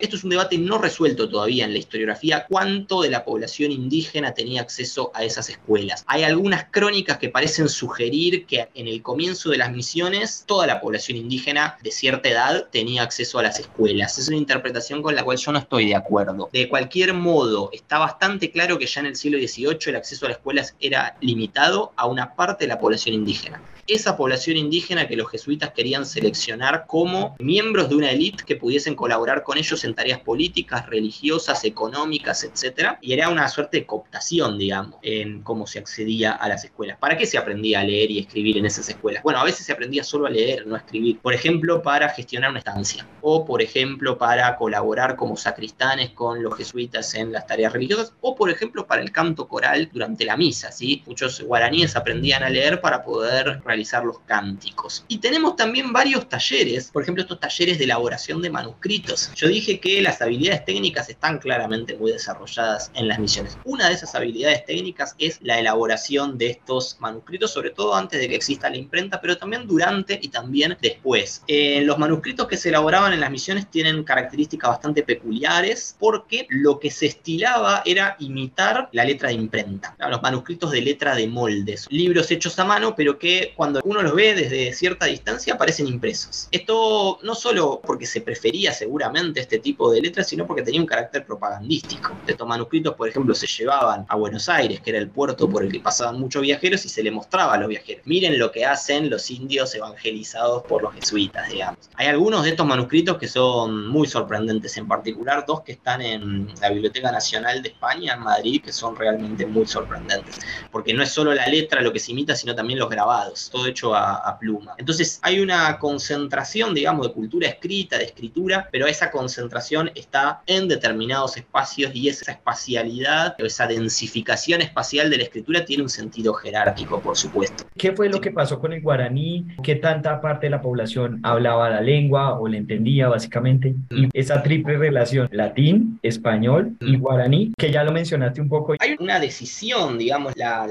Esto es un debate no resuelto todavía en la historiografía, cuánto de la población indígena tenía acceso a esas escuelas. Hay algunas crónicas que parecen sugerir que en el comienzo de las misiones toda la población indígena de cierta edad tenía acceso a las escuelas. Es una interpretación con la cual yo no estoy de acuerdo. De cualquier modo, está bastante claro que ya en el siglo XVIII el acceso a las escuelas era limitado a una parte de la población indígena esa población indígena que los jesuitas querían seleccionar como miembros de una élite que pudiesen colaborar con ellos en tareas políticas, religiosas, económicas, etc. Y era una suerte de cooptación, digamos, en cómo se accedía a las escuelas. ¿Para qué se aprendía a leer y escribir en esas escuelas? Bueno, a veces se aprendía solo a leer, no a escribir. Por ejemplo, para gestionar una estancia. O, por ejemplo, para colaborar como sacristanes con los jesuitas en las tareas religiosas. O, por ejemplo, para el canto coral durante la misa, ¿sí? Muchos guaraníes aprendían a leer para poder los cánticos. Y tenemos también varios talleres, por ejemplo, estos talleres de elaboración de manuscritos. Yo dije que las habilidades técnicas están claramente muy desarrolladas en las misiones. Una de esas habilidades técnicas es la elaboración de estos manuscritos, sobre todo antes de que exista la imprenta, pero también durante y también después. Eh, los manuscritos que se elaboraban en las misiones tienen características bastante peculiares porque lo que se estilaba era imitar la letra de imprenta. Los manuscritos de letra de moldes, libros hechos a mano, pero que cuando cuando uno los ve desde cierta distancia aparecen impresos. Esto no solo porque se prefería seguramente este tipo de letras, sino porque tenía un carácter propagandístico. Estos manuscritos, por ejemplo, se llevaban a Buenos Aires, que era el puerto por el que pasaban muchos viajeros, y se le mostraba a los viajeros. Miren lo que hacen los indios evangelizados por los jesuitas, digamos. Hay algunos de estos manuscritos que son muy sorprendentes, en particular dos que están en la Biblioteca Nacional de España, en Madrid, que son realmente muy sorprendentes. Porque no es solo la letra lo que se imita, sino también los grabados todo hecho a, pluma. Entonces hay una concentración, digamos, de cultura escrita, de escritura, pero esa concentración está en determinados espacios y esa espacialidad, esa densificación espacial de la escritura tiene un sentido jerárquico, por supuesto. ¿Qué fue lo que pasó con el guaraní? ¿Qué tanta parte de la población hablaba la lengua o la entendía básicamente? Y esa triple relación, latín, español y guaraní, que ya lo mencionaste un poco. Hay una decisión, digamos, la,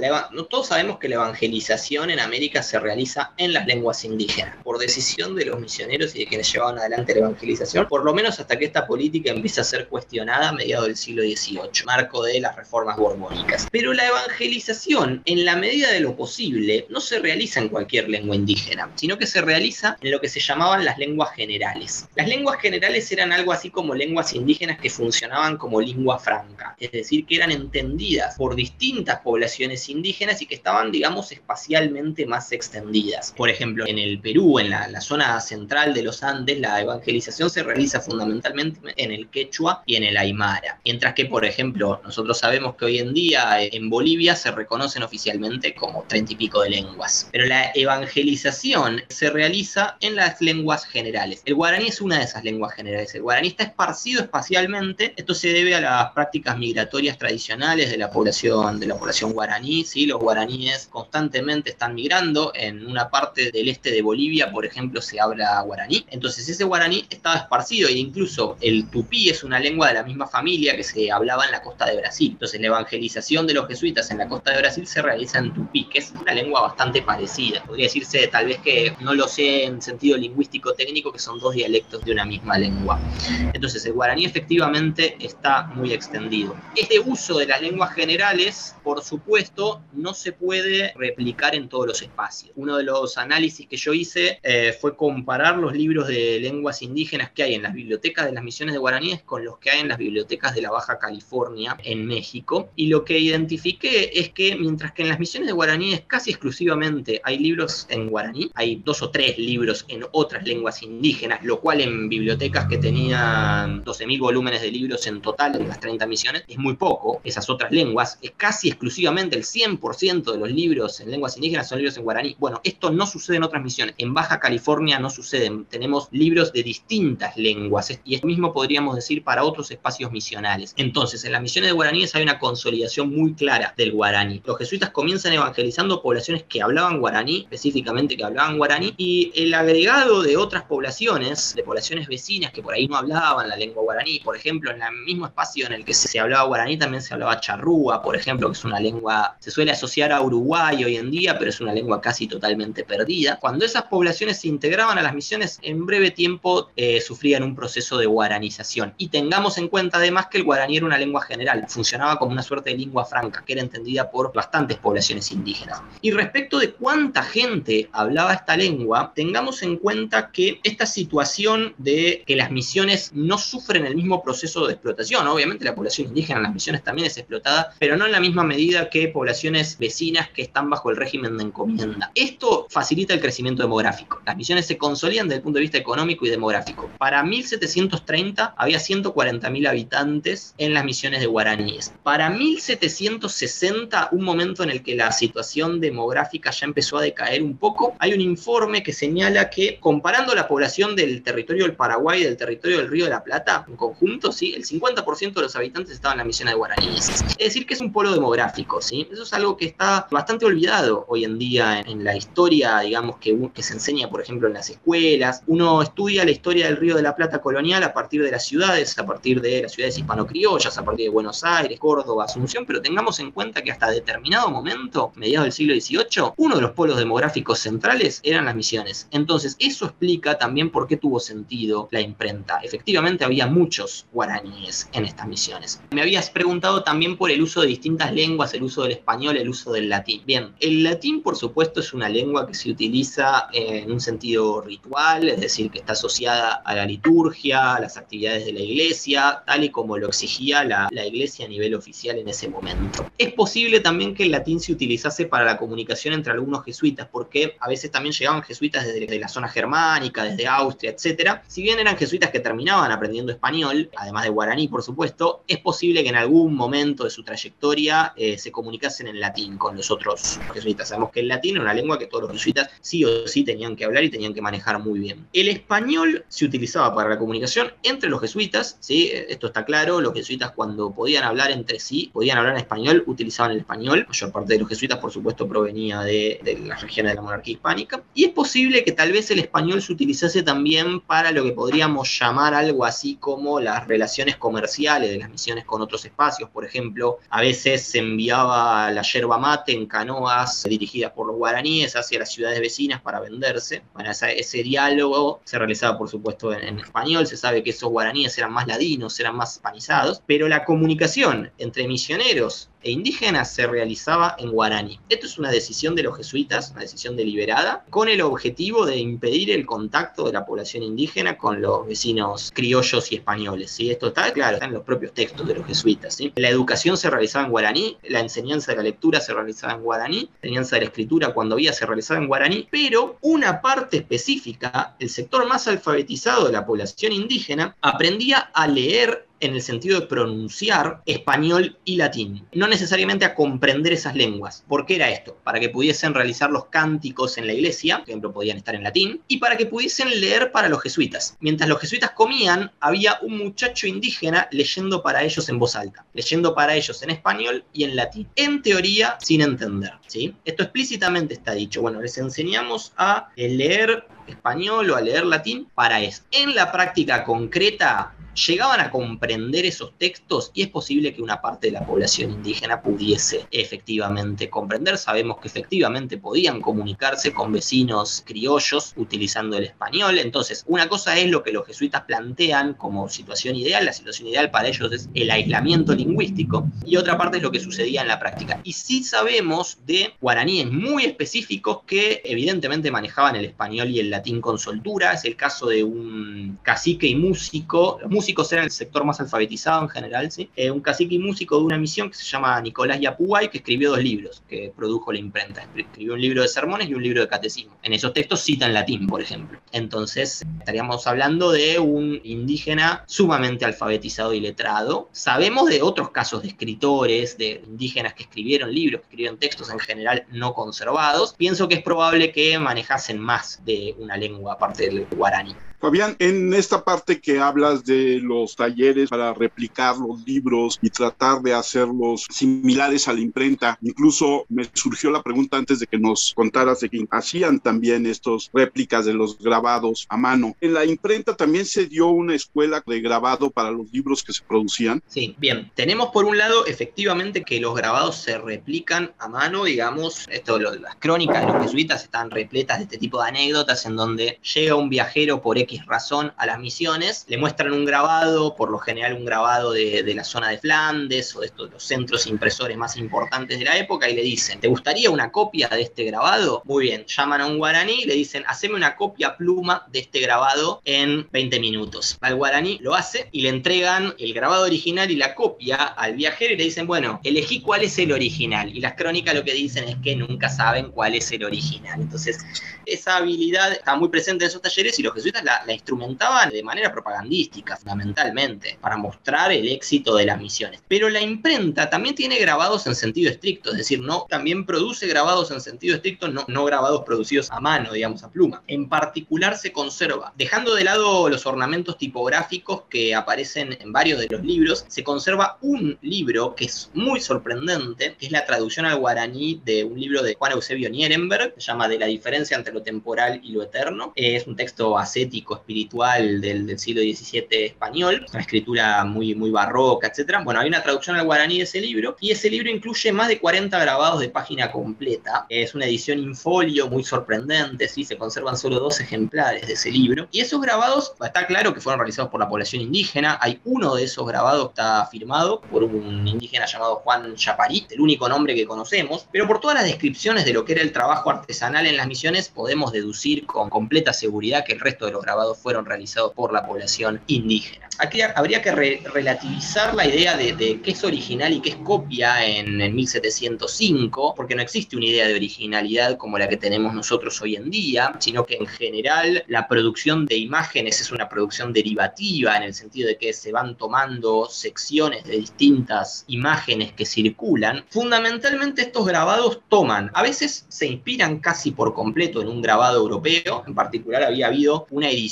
todos sabemos que la evangelización en América se realiza en las lenguas indígenas, por decisión de los misioneros y de quienes llevaban adelante la evangelización, por lo menos hasta que esta política empieza a ser cuestionada a mediados del siglo XVIII, marco de las reformas borbónicas. Pero la evangelización, en la medida de lo posible, no se realiza en cualquier lengua indígena, sino que se realiza en lo que se llamaban las lenguas generales. Las lenguas generales eran algo así como lenguas indígenas que funcionaban como lengua franca, es decir, que eran entendidas por distintas poblaciones indígenas y que estaban, digamos, espacialmente más extendidas. Por ejemplo, en el Perú, en la, zona central de los Andes, la evangelización se realiza fundamentalmente en el quechua y en el aymara. Mientras que, por ejemplo, nosotros sabemos que hoy en día eh, en Bolivia se reconocen oficialmente como treinta y pico de lenguas. Pero la evangelización se realiza en las lenguas generales. El guaraní es una de esas lenguas generales. El guaraní está esparcido espacialmente. Esto se debe a las prácticas migratorias tradicionales de la población, de la población guaraní. ¿sí? Los guaraníes constantemente están migrando. En una parte del este de Bolivia, por ejemplo, se habla guaraní. Entonces ese guaraní estaba esparcido e incluso el tupí es una lengua de la misma familia que se hablaba en la costa de Brasil. Entonces la evangelización de los jesuitas en la costa de Brasil se realiza en tupí, que es una lengua bastante parecida. Podría decirse tal vez que no lo sé en sentido lingüístico técnico, que son dos dialectos de una misma lengua. Entonces el guaraní efectivamente está muy extendido. Este uso de las lenguas generales, por supuesto, no se puede replicar en todos los espacios. Uno de los análisis que yo hice eh, fue comparar los libros de lenguas indígenas que hay en las bibliotecas de las misiones de guaraníes con los que hay en las bibliotecas de la Baja California en México. Y lo que identifiqué es que mientras que en las misiones de guaraníes casi exclusivamente hay libros en guaraní, hay dos o tres libros en otras lenguas indígenas, lo cual en bibliotecas que tenían 12.000 volúmenes de libros en total en las 30 misiones es muy poco. Esas otras lenguas es casi exclusivamente el 100% de los libros en lenguas indígenas son libros en guaraní. Bueno, esto no sucede en otras misiones. En Baja California no sucede. Tenemos libros de distintas lenguas y esto mismo podríamos decir para otros espacios misionales. Entonces, en las misiones de guaraníes hay una consolidación muy clara del guaraní. Los jesuitas comienzan evangelizando poblaciones que hablaban guaraní, específicamente que hablaban guaraní, y el agregado de otras poblaciones, de poblaciones vecinas que por ahí no hablaban la lengua guaraní, por ejemplo, en el mismo espacio en el que se hablaba guaraní también se hablaba charrúa, por ejemplo, que es una lengua, se suele asociar a Uruguay hoy en día, pero es una lengua casi totalmente perdida. Cuando esas poblaciones se integraban a las misiones, en breve tiempo eh, sufrían un proceso de guaranización. Y tengamos en cuenta además que el guaraní era una lengua general, funcionaba como una suerte de lengua franca, que era entendida por bastantes poblaciones indígenas. Y respecto de cuánta gente hablaba esta lengua, tengamos en cuenta que esta situación de que las misiones no sufren el mismo proceso de explotación, obviamente la población indígena en las misiones también es explotada, pero no en la misma medida que poblaciones vecinas que están bajo el régimen de encomienda. Esto facilita el crecimiento demográfico. Las misiones se consolidan desde el punto de vista económico y demográfico. Para 1730 había 140.000 habitantes en las misiones de guaraníes. Para 1760, un momento en el que la situación demográfica ya empezó a decaer un poco, hay un informe que señala que comparando la población del territorio del Paraguay y del territorio del Río de la Plata en conjunto, ¿sí? el 50% de los habitantes estaban en la misión de guaraníes. Es decir, que es un polo demográfico. ¿sí? Eso es algo que está bastante olvidado hoy en día en, la historia, digamos, que, que se enseña, por ejemplo, en las escuelas. Uno estudia la historia del Río de la Plata colonial a partir de las ciudades, a partir de las ciudades hispano-criollas, a partir de Buenos Aires, Córdoba, Asunción, pero tengamos en cuenta que hasta determinado momento, mediados del siglo XVIII, uno de los polos demográficos centrales eran las misiones. Entonces, eso explica también por qué tuvo sentido la imprenta. Efectivamente, había muchos guaraníes en estas misiones. Me habías preguntado también por el uso de distintas lenguas, el uso del español, el uso del latín. Bien, el latín, por supuesto, es una lengua que se utiliza en un sentido ritual, es decir, que está asociada a la liturgia, a las actividades de la iglesia, tal y como lo exigía la, la iglesia a nivel oficial en ese momento. Es posible también que el latín se utilizase para la comunicación entre algunos jesuitas, porque a veces también llegaban jesuitas desde la zona germánica, desde Austria, etc. Si bien eran jesuitas que terminaban aprendiendo español, además de guaraní, por supuesto, es posible que en algún momento de su trayectoria eh, se comunicasen en latín con los otros jesuitas. Sabemos que el latín una lengua que todos los jesuitas sí o sí tenían que hablar y tenían que manejar muy bien. El español se utilizaba para la comunicación entre los jesuitas, ¿sí? esto está claro, los jesuitas cuando podían hablar entre sí, podían hablar en español, utilizaban el español, la mayor parte de los jesuitas por supuesto provenía de, de las regiones de la monarquía hispánica, y es posible que tal vez el español se utilizase también para lo que podríamos llamar algo así como las relaciones comerciales de las misiones con otros espacios, por ejemplo, a veces se enviaba la yerba mate en canoas dirigidas por los guaraníes hacia las ciudades vecinas para venderse. Bueno, ese, diálogo se realizaba por supuesto en, en español, se sabe que esos guaraníes eran más ladinos, eran más hispanizados, pero la comunicación entre misioneros e indígenas se realizaba en guaraní. Esto es una decisión de los jesuitas, una decisión deliberada, con el objetivo de impedir el contacto de la población indígena con los vecinos criollos y españoles. ¿sí? Esto está claro, está en los propios textos de los jesuitas. La educación se realizaba en guaraní, la enseñanza de la lectura se realizaba en guaraní, la enseñanza de la escritura cuando había se realizaba en guaraní, pero una parte específica, el sector más alfabetizado de la población indígena, aprendía a leer en el sentido de pronunciar español y latín, no necesariamente a comprender esas lenguas. ¿Por qué era esto? Para que pudiesen realizar los cánticos en la iglesia, por ejemplo, podían estar en latín, y para que pudiesen leer para los jesuitas. Mientras los jesuitas comían, había un muchacho indígena leyendo para ellos en voz alta, leyendo para ellos en español y en latín. En teoría, sin entender. ¿sí? Esto explícitamente está dicho. Bueno, les enseñamos a leer español o a leer latín para eso. En la práctica concreta, llegaban a comprender esos textos y es posible que una parte de la población indígena pudiese efectivamente comprender. Sabemos que efectivamente podían comunicarse con vecinos criollos utilizando el español. Entonces, una cosa es lo que los jesuitas plantean como situación ideal. La situación ideal para ellos es el aislamiento lingüístico y otra parte es lo que sucedía en la práctica. Y sí sabemos de guaraníes muy específicos que evidentemente manejaban el español y el latín con soltura. Es el caso de un cacique y músico. Los músicos eran el sector más alfabetizado en general, ¿sí? Eh, un cacique y músico de una misión que se llama Nicolás Yapuay, que escribió dos libros que produjo la imprenta. Escribió un libro de sermones y un libro de catecismo. En esos textos cita en latín, por ejemplo. Entonces, estaríamos hablando de un indígena sumamente alfabetizado y letrado. Sabemos de otros casos de escritores, de indígenas que escribieron libros, que escribieron textos en general no conservados. Pienso que es probable que manejasen más de una lengua aparte del guaraní. Fabián, en esta parte que hablas de los talleres para replicar los libros y tratar de hacerlos similares a la imprenta, incluso me surgió la pregunta antes de que nos contaras de que hacían también estos réplicas de los grabados a mano. En la imprenta también se dio una escuela de grabado para los libros que se producían. Sí, bien. Tenemos por un lado efectivamente que los grabados se replican a mano, digamos, esto, las crónicas de los jesuitas están repletas de este tipo de anécdotas en donde llega un viajero por razón a las misiones, le muestran un grabado, por lo general un grabado de, la zona de Flandes o de estos los centros impresores más importantes de la época y le dicen, ¿te gustaría una copia de este grabado? Muy bien, llaman a un guaraní y le dicen, haceme una copia pluma de este grabado en 20 minutos. al guaraní, lo hace y le entregan el grabado original y la copia al viajero y le dicen, bueno, elegí cuál es el original. Y las crónicas lo que dicen es que nunca saben cuál es el original. Entonces, esa habilidad está muy presente en esos talleres y los jesuitas la, la instrumentaban de manera propagandística, fundamentalmente, para mostrar el éxito de las misiones. Pero la imprenta también tiene grabados en sentido estricto, es decir, no también produce grabados en sentido estricto, no, no grabados producidos a mano, digamos, a pluma. En particular se conserva, dejando de lado los ornamentos tipográficos que aparecen en varios de los libros, se conserva un libro que es muy sorprendente, que es la traducción al guaraní de un libro de Juan Eusebio Nierenberg, se llama De la diferencia entre lo temporal y lo eterno. Es un texto ascético espiritual del, siglo XVII español, una escritura muy, muy barroca, etc. Bueno, hay una traducción al guaraní de ese libro y ese libro incluye más de 40 grabados de página completa. Es una edición in folio muy sorprendente, ¿sí? se conservan solo dos ejemplares de ese libro. Y esos grabados, está claro que fueron realizados por la población indígena. Hay uno de esos grabados que está firmado por un indígena llamado Juan Chaparí, el único nombre que conocemos, pero por todas las descripciones de lo que era el trabajo artesanal en las misiones podemos deducir con completa seguridad que el resto de los grabados fueron realizados por la población indígena. Aquí habría que relativizar la idea de, qué es original y qué es copia en, en 1705, porque no existe una idea de originalidad como la que tenemos nosotros hoy en día, sino que en general la producción de imágenes es una producción derivativa en el sentido de que se van tomando secciones de distintas imágenes que circulan. Fundamentalmente estos grabados toman, a veces se inspiran casi por completo en un grabado europeo, en particular había habido una edición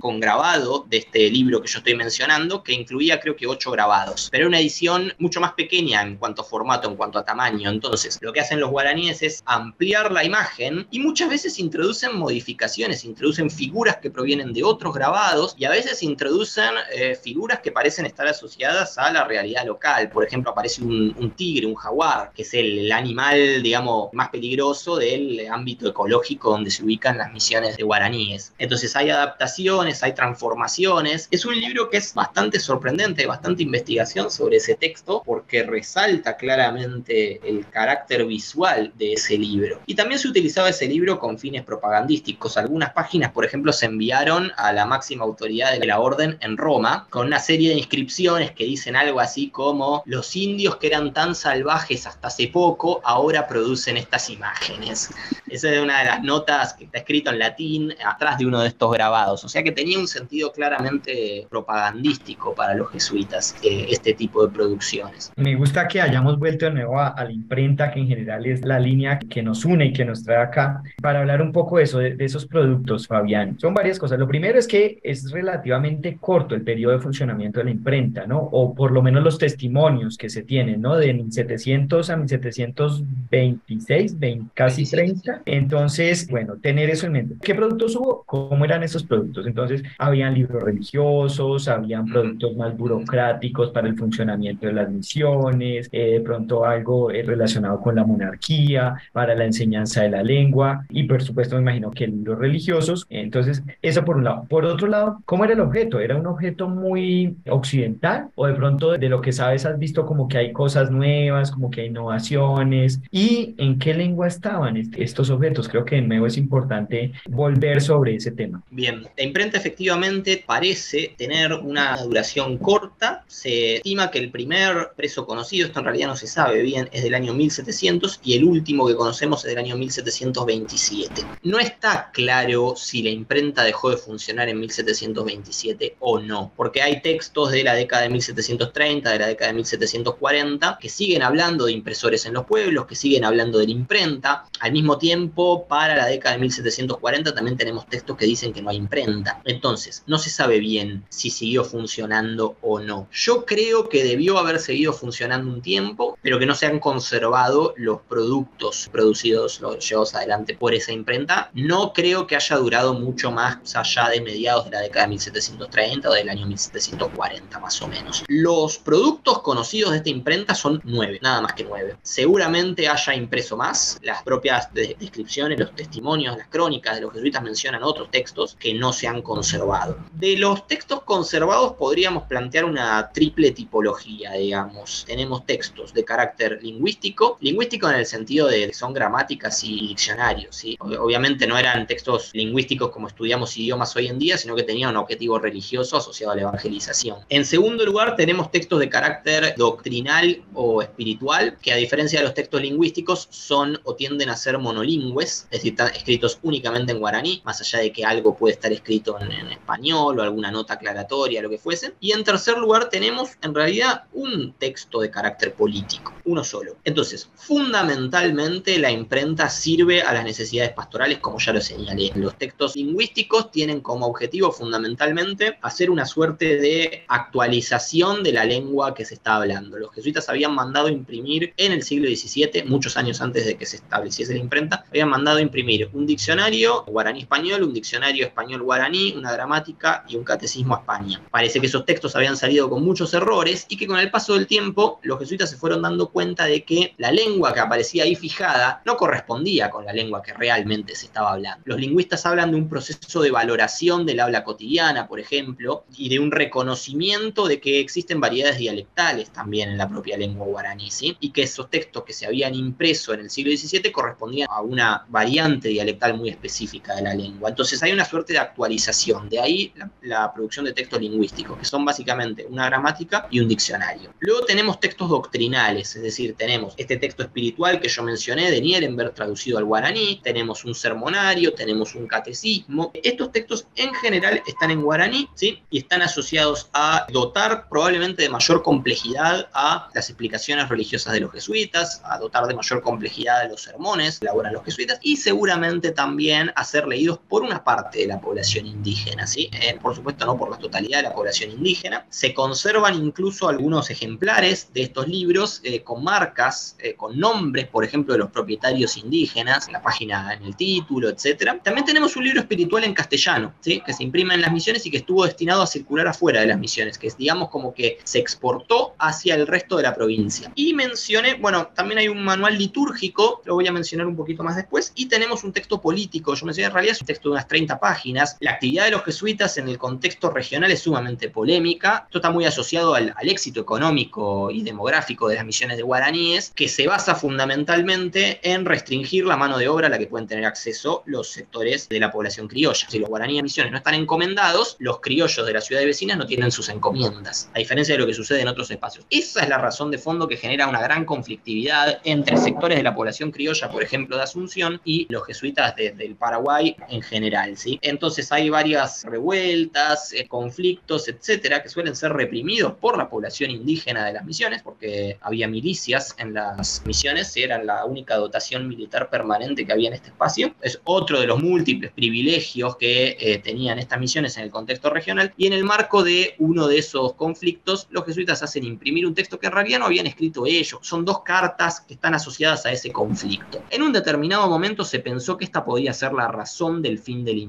con grabado de este libro que yo estoy mencionando que incluía creo que ocho grabados, pero una edición mucho más pequeña en cuanto a formato, en cuanto a tamaño. Entonces, lo que hacen los guaraníes es ampliar la imagen y muchas veces introducen modificaciones, introducen figuras que provienen de otros grabados y a veces introducen eh, figuras que parecen estar asociadas a la realidad local. Por ejemplo, aparece un, tigre, un jaguar, que es el, animal, digamos, más peligroso del ámbito ecológico donde se ubican las misiones de guaraníes. Entonces hay adaptaciones, hay transformaciones. Es un libro que es bastante sorprendente, bastante investigación sobre ese texto porque resalta claramente el carácter visual de ese libro. Y también se utilizaba ese libro con fines propagandísticos. Algunas páginas, por ejemplo, se enviaron a la máxima autoridad de la orden en Roma con una serie de inscripciones que dicen algo así como los indios que eran tan salvajes hasta hace poco ahora producen estas imágenes. Esa es una de las notas que está escrito en latín atrás de uno de estos grabados. O sea que tenía un sentido claramente propagandístico para los jesuitas eh, este tipo de producciones. Me gusta que hayamos vuelto de nuevo a, la imprenta, que en general es la línea que nos une y que nos trae acá, para hablar un poco de eso, de, esos productos, Fabián. Son varias cosas. Lo primero es que es relativamente corto el periodo de funcionamiento de la imprenta, ¿no? O por lo menos los testimonios que se tienen, ¿no? De 1700 a 1726, 20, casi 30. Entonces, bueno, tener eso en mente. ¿Qué productos hubo? ¿Cómo eran esos productos? Entonces, habían libros religiosos, habían productos más burocráticos para el funcionamiento de las misiones, eh, de pronto algo eh, relacionado con la monarquía, para la enseñanza de la lengua y por supuesto me imagino que libros religiosos. Entonces, eso por un lado. Por otro lado, ¿cómo era el objeto? ¿Era un objeto muy occidental o de pronto de lo que sabes has visto como que hay cosas nuevas, como que hay innovaciones? ¿Y en qué lengua estaban estos objetos? Creo que de nuevo es importante volver sobre ese tema. Bien, la imprenta efectivamente parece tener una duración corta. Se estima que el primer preso conocido, esto en realidad no se sabe bien, es del año 1700 y el último que conocemos es del año 1727. No está claro si la imprenta dejó de funcionar en 1727 o no, porque hay textos de la década de 1730, de la década de 1740, que siguen hablando de impresores en los pueblos, que siguen hablando de la imprenta. Al mismo tiempo, para la década de 1740 también tenemos textos que dicen que no hay imprenta. Entonces, no se sabe bien si siguió funcionando o no. Yo creo que debió haber seguido funcionando un tiempo, pero que no se han conservado los productos producidos, los llevados adelante por esa imprenta. No creo que haya durado mucho más allá de mediados de la década de 1730 o del año 1740 más o menos. Los productos conocidos de esta imprenta son nueve, nada más que nueve. Seguramente haya impreso más. Las propias descripciones, los testimonios, las crónicas de los jesuitas mencionan otros textos que no se han conservado. De los textos conservados podríamos plantear una triple tipología, digamos. Tenemos textos de carácter lingüístico, lingüístico en el sentido de que son gramáticas y diccionarios, ¿sí? Obviamente no eran textos lingüísticos como estudiamos idiomas hoy en día, sino que tenían un objetivo religioso asociado a la evangelización. En segundo lugar, tenemos textos de carácter doctrinal o espiritual, que a diferencia de los textos lingüísticos son o tienden a ser monolingües, es decir, están escritos únicamente en guaraní, más allá de que algo puede estar escrito en, en español o alguna nota aclaratoria, lo que fuesen. Y en tercer lugar tenemos en realidad un texto de carácter político, uno solo. Entonces, fundamentalmente la imprenta sirve a las necesidades pastorales, como ya lo señalé. Los textos lingüísticos tienen como objetivo fundamentalmente hacer una suerte de actualización de la lengua que se está hablando. Los jesuitas habían mandado imprimir en el siglo XVII, muchos años antes de que se estableciese la imprenta, habían mandado imprimir un diccionario guaraní-español, un diccionario español-guaraní, una gramática y un catecismo a España. Parece que esos textos habían salido con muchos errores y que con el paso del tiempo los jesuitas se fueron dando cuenta de que la lengua que aparecía ahí fijada no correspondía con la lengua que realmente se estaba hablando. Los lingüistas hablan de un proceso de valoración del habla cotidiana, por ejemplo, y de un reconocimiento de que existen variedades dialectales también en la propia lengua guaraní, ¿sí? y que esos textos que se habían impreso en el siglo XVII correspondían a una variante dialectal muy específica de la lengua. Entonces hay una suerte de actualización, de ahí la, producción de textos lingüísticos, que son básicamente una gramática y un diccionario. Luego tenemos textos doctrinales, es decir, tenemos este texto espiritual que yo mencioné de Nierenberg traducido al guaraní, tenemos un sermonario, tenemos un catecismo. Estos textos en general están en guaraní, ¿sí? Y están asociados a dotar probablemente de mayor complejidad a las explicaciones religiosas de los jesuitas, a dotar de mayor complejidad a los sermones que elaboran los jesuitas y seguramente también a ser leídos por una parte de la población indígena, ¿sí? Eh, por supuesto no por la totalidad de la población indígena. Se conservan incluso algunos ejemplares de estos libros eh, con marcas, eh, con nombres, por ejemplo, de los propietarios indígenas, en la página, en el título, etc. También tenemos un libro espiritual en castellano, ¿sí? que se imprime en las misiones y que estuvo destinado a circular afuera de las misiones, que es, digamos, como que se exportó hacia el resto de la provincia. Y mencioné, bueno, también hay un manual litúrgico, lo voy a mencionar un poquito más después, y tenemos un texto político, yo mencioné en realidad es un texto de unas 30 páginas. La actividad de los jesuitas en el contexto regional es sumamente polémica, esto está muy asociado al, éxito económico y demográfico de las misiones de guaraníes, que se basa fundamentalmente en restringir la mano de obra a la que pueden tener acceso los sectores de la población criolla. Si los guaraníes misiones no están encomendados, los criollos de la ciudad de vecinas no tienen sus encomiendas, a diferencia de lo que sucede en otros espacios. Esa es la razón de fondo que genera una gran conflictividad entre sectores de la población criolla, por ejemplo, de Asunción, y los jesuitas del Paraguay en general. ¿sí? Entonces hay varias revueltas, eh, conflictos, etcétera, que suelen ser reprimidos por la población indígena de las misiones, porque había milicias en las misiones, era la única dotación militar permanente que había en este espacio. Es otro de los múltiples privilegios que eh, tenían estas misiones en el contexto regional. Y en el marco de uno de esos conflictos, los jesuitas hacen imprimir un texto que en realidad no habían escrito ellos. Son dos cartas que están asociadas a ese conflicto. En un determinado momento se pensó que esta podía ser la razón del fin de la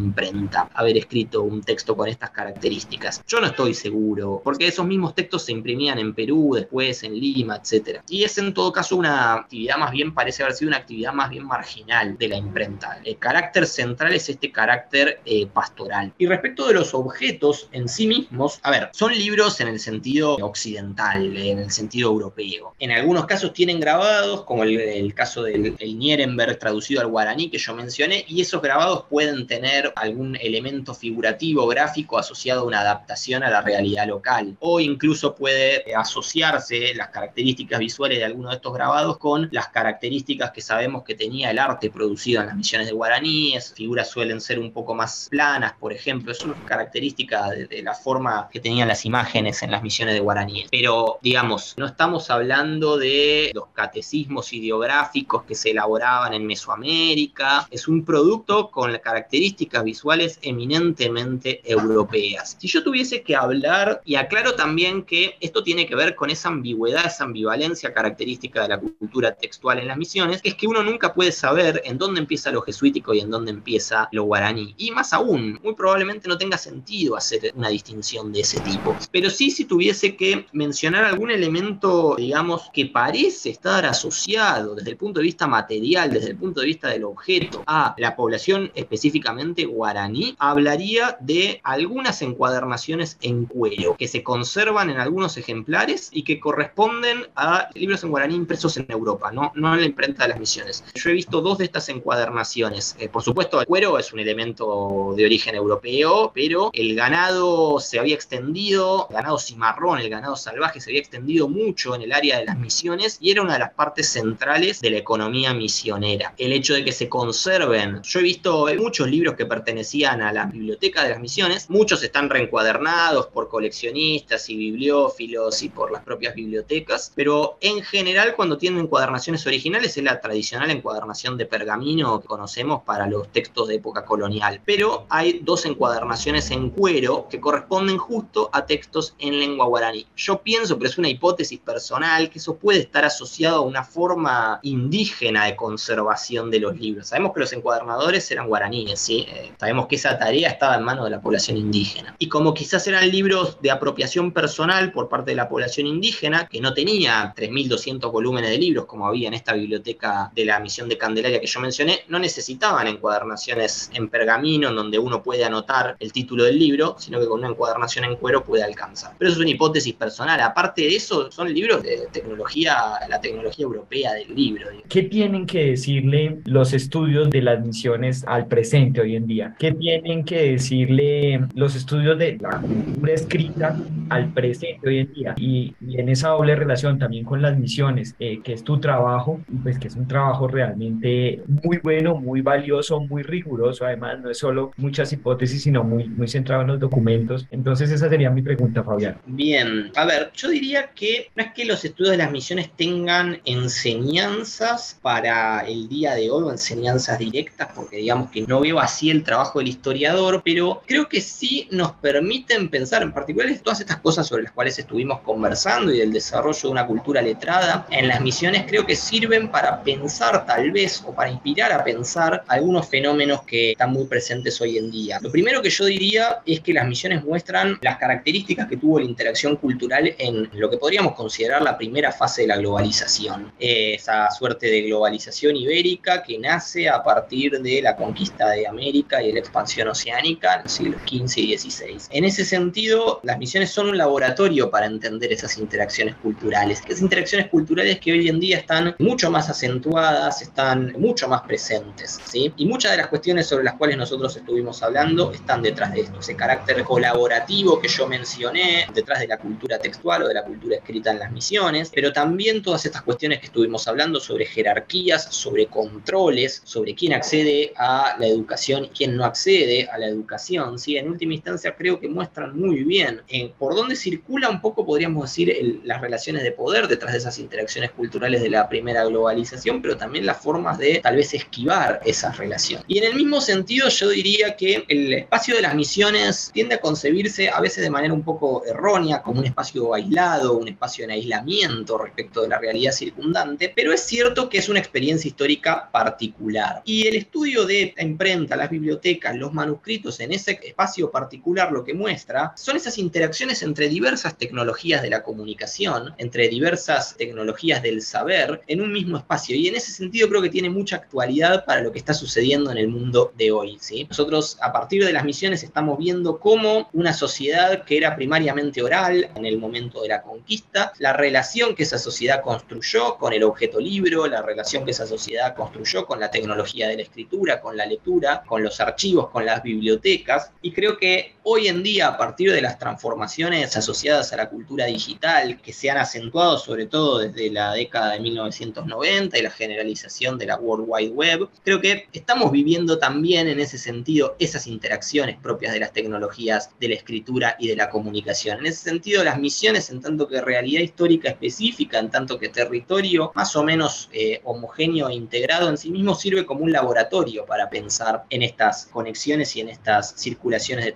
haber escrito un texto con estas características. Yo no estoy seguro, porque esos mismos textos se imprimían en Perú, después en Lima, etc. Y es en todo caso una actividad más bien, parece haber sido una actividad más bien marginal de la imprenta. El carácter central es este carácter eh, pastoral. Y respecto de los objetos en sí mismos, a ver, son libros en el sentido occidental, en el sentido europeo. En algunos casos tienen grabados, como el, caso del el Nierenberg traducido al guaraní que yo mencioné, y esos grabados pueden tener algún elemento figurativo, gráfico asociado a una adaptación a la realidad local, o incluso puede asociarse las características visuales de alguno de estos grabados con las características que sabemos que tenía el arte producido en las misiones de guaraníes, figuras suelen ser un poco más planas, por ejemplo, es una característica de, la forma que tenían las imágenes en las misiones de guaraníes. Pero, digamos, no estamos hablando de los catecismos ideográficos que se elaboraban en Mesoamérica, es un producto con características visuales eminentemente europeas. Si yo tuviese que hablar, y aclaro también que esto tiene que ver con esa ambigüedad, esa ambivalencia característica de la cultura textual en las misiones, es que uno nunca puede saber en dónde empieza lo jesuítico y en dónde empieza lo guaraní. Y más aún, muy probablemente no tenga sentido hacer una distinción de ese tipo. Pero sí, si tuviese que mencionar algún elemento, digamos, que parece estar asociado desde el punto de vista material, desde el punto de vista del objeto, a la población específicamente guaraní, hablaría de algunas encuadernaciones en cuero que se conservan en algunos ejemplares y que corresponden a libros en guaraní impresos en Europa, no, no en la imprenta de las misiones. Yo he visto dos de estas encuadernaciones. Eh, por supuesto, el cuero es un elemento de origen europeo, pero el ganado se había extendido, el ganado cimarrón, el ganado salvaje se había extendido mucho en el área de las misiones y era una de las partes centrales de la economía misionera. El hecho de que se conserven, yo he visto muchos libros que pertenecían a la biblioteca de las misiones, muchos están reencuadernados por coleccionistas y bibliófilos y por las propias bibliotecas, pero en general cuando tienen encuadernaciones originales es la tradicional encuadernación de pergamino que conocemos para los textos de época colonial, pero hay dos encuadernaciones en cuero que corresponden justo a textos en lengua guaraní. Yo pienso, pero es una hipótesis personal, que eso puede estar asociado a una forma indígena de conservación de los libros. Sabemos que los encuadernadores eran guaraníes, ¿sí? Eh, sabemos que esa tarea estaba en manos de la población indígena. Y como quizás eran libros de apropiación personal por parte de la población indígena, que no tenía 3.000 1.200 volúmenes de libros, como había en esta biblioteca de la misión de Candelaria que yo mencioné, no necesitaban encuadernaciones en pergamino, en donde uno puede anotar el título del libro, sino que con una encuadernación en cuero puede alcanzar. Pero eso es una hipótesis personal. Aparte de eso, son libros de tecnología, la tecnología europea del libro. ¿Qué tienen que decirle los estudios de las misiones al presente hoy en día? ¿Qué tienen que decirle los estudios de la cultura escrita al presente hoy en día? Y, en esa doble relación también con las misiones, eh, que es tu trabajo, pues que es un trabajo realmente muy bueno, muy valioso, muy riguroso. Además, no es solo muchas hipótesis, sino muy, muy centrado en los documentos. Entonces, esa sería mi pregunta, Fabián. Bien, a ver, yo diría que no es que los estudios de las misiones tengan enseñanzas para el día de hoy o enseñanzas directas, porque digamos que no veo así el trabajo del historiador, pero creo que sí nos permiten pensar, en particular todas estas cosas sobre las cuales estuvimos conversando y del desarrollo de una cultura letrada en las misiones, creo que sirven para pensar tal vez o para inspirar a pensar algunos fenómenos que están muy presentes hoy en día. Lo primero que yo diría es que las misiones muestran las características que tuvo la interacción cultural en lo que podríamos considerar la primera fase de la globalización. Esa suerte de globalización ibérica que nace a partir de la conquista de América y la expansión oceánica en los siglos XV y XVI. En ese sentido, las misiones son un laboratorio para entender esas interacciones culturales. Esas interacciones culturales que hoy en día están mucho más acentuadas, están mucho más presentes. ¿sí? Y muchas de las cuestiones sobre las cuales nosotros estuvimos hablando están detrás de esto. Ese carácter colaborativo que yo mencioné, detrás de la cultura textual o de la cultura escrita en las misiones, pero también todas estas cuestiones que estuvimos hablando sobre jerarquías, sobre controles, sobre quién accede a la educación y quién no accede a la educación. ¿sí? En última instancia creo que muestran muy bien eh, por dónde circula un poco, podríamos decir, las relaciones de poder detrás de esas interacciones culturales de la primera globalización, pero también las formas de tal vez esquivar esa relación. Y en el mismo sentido yo diría que el espacio de las misiones tiende a concebirse a veces de manera un poco errónea como un espacio aislado, un espacio en aislamiento respecto de la realidad circundante, pero es cierto que es una experiencia histórica particular. Y el estudio de la imprenta, las bibliotecas, los manuscritos en ese espacio particular lo que muestra son esas interacciones entre diversas tecnologías de la comunicación, entre diversas tecnologías del saber en un mismo espacio. Y en ese sentido creo que tiene mucha actualidad para lo que está sucediendo en el mundo de hoy. ¿sí? Nosotros a partir de las misiones estamos viendo cómo una sociedad que era primariamente oral en el momento de la conquista, la relación que esa sociedad construyó con el objeto libro, la relación que esa sociedad construyó con la tecnología de la escritura, con la lectura, con los archivos, con las bibliotecas. Y creo que hoy en día, a partir de las transformaciones asociadas a la cultura digital, que se han acentuado sobre todo desde la década de 1990 y la generalización de la World Wide Web, creo que estamos viviendo también en ese sentido esas interacciones propias de las tecnologías de la escritura y de la comunicación. En ese sentido, las misiones, en tanto que realidad histórica específica, en tanto que territorio más o menos eh, homogéneo e integrado en sí mismo, sirve como un laboratorio para pensar en estas conexiones y en estas circulaciones de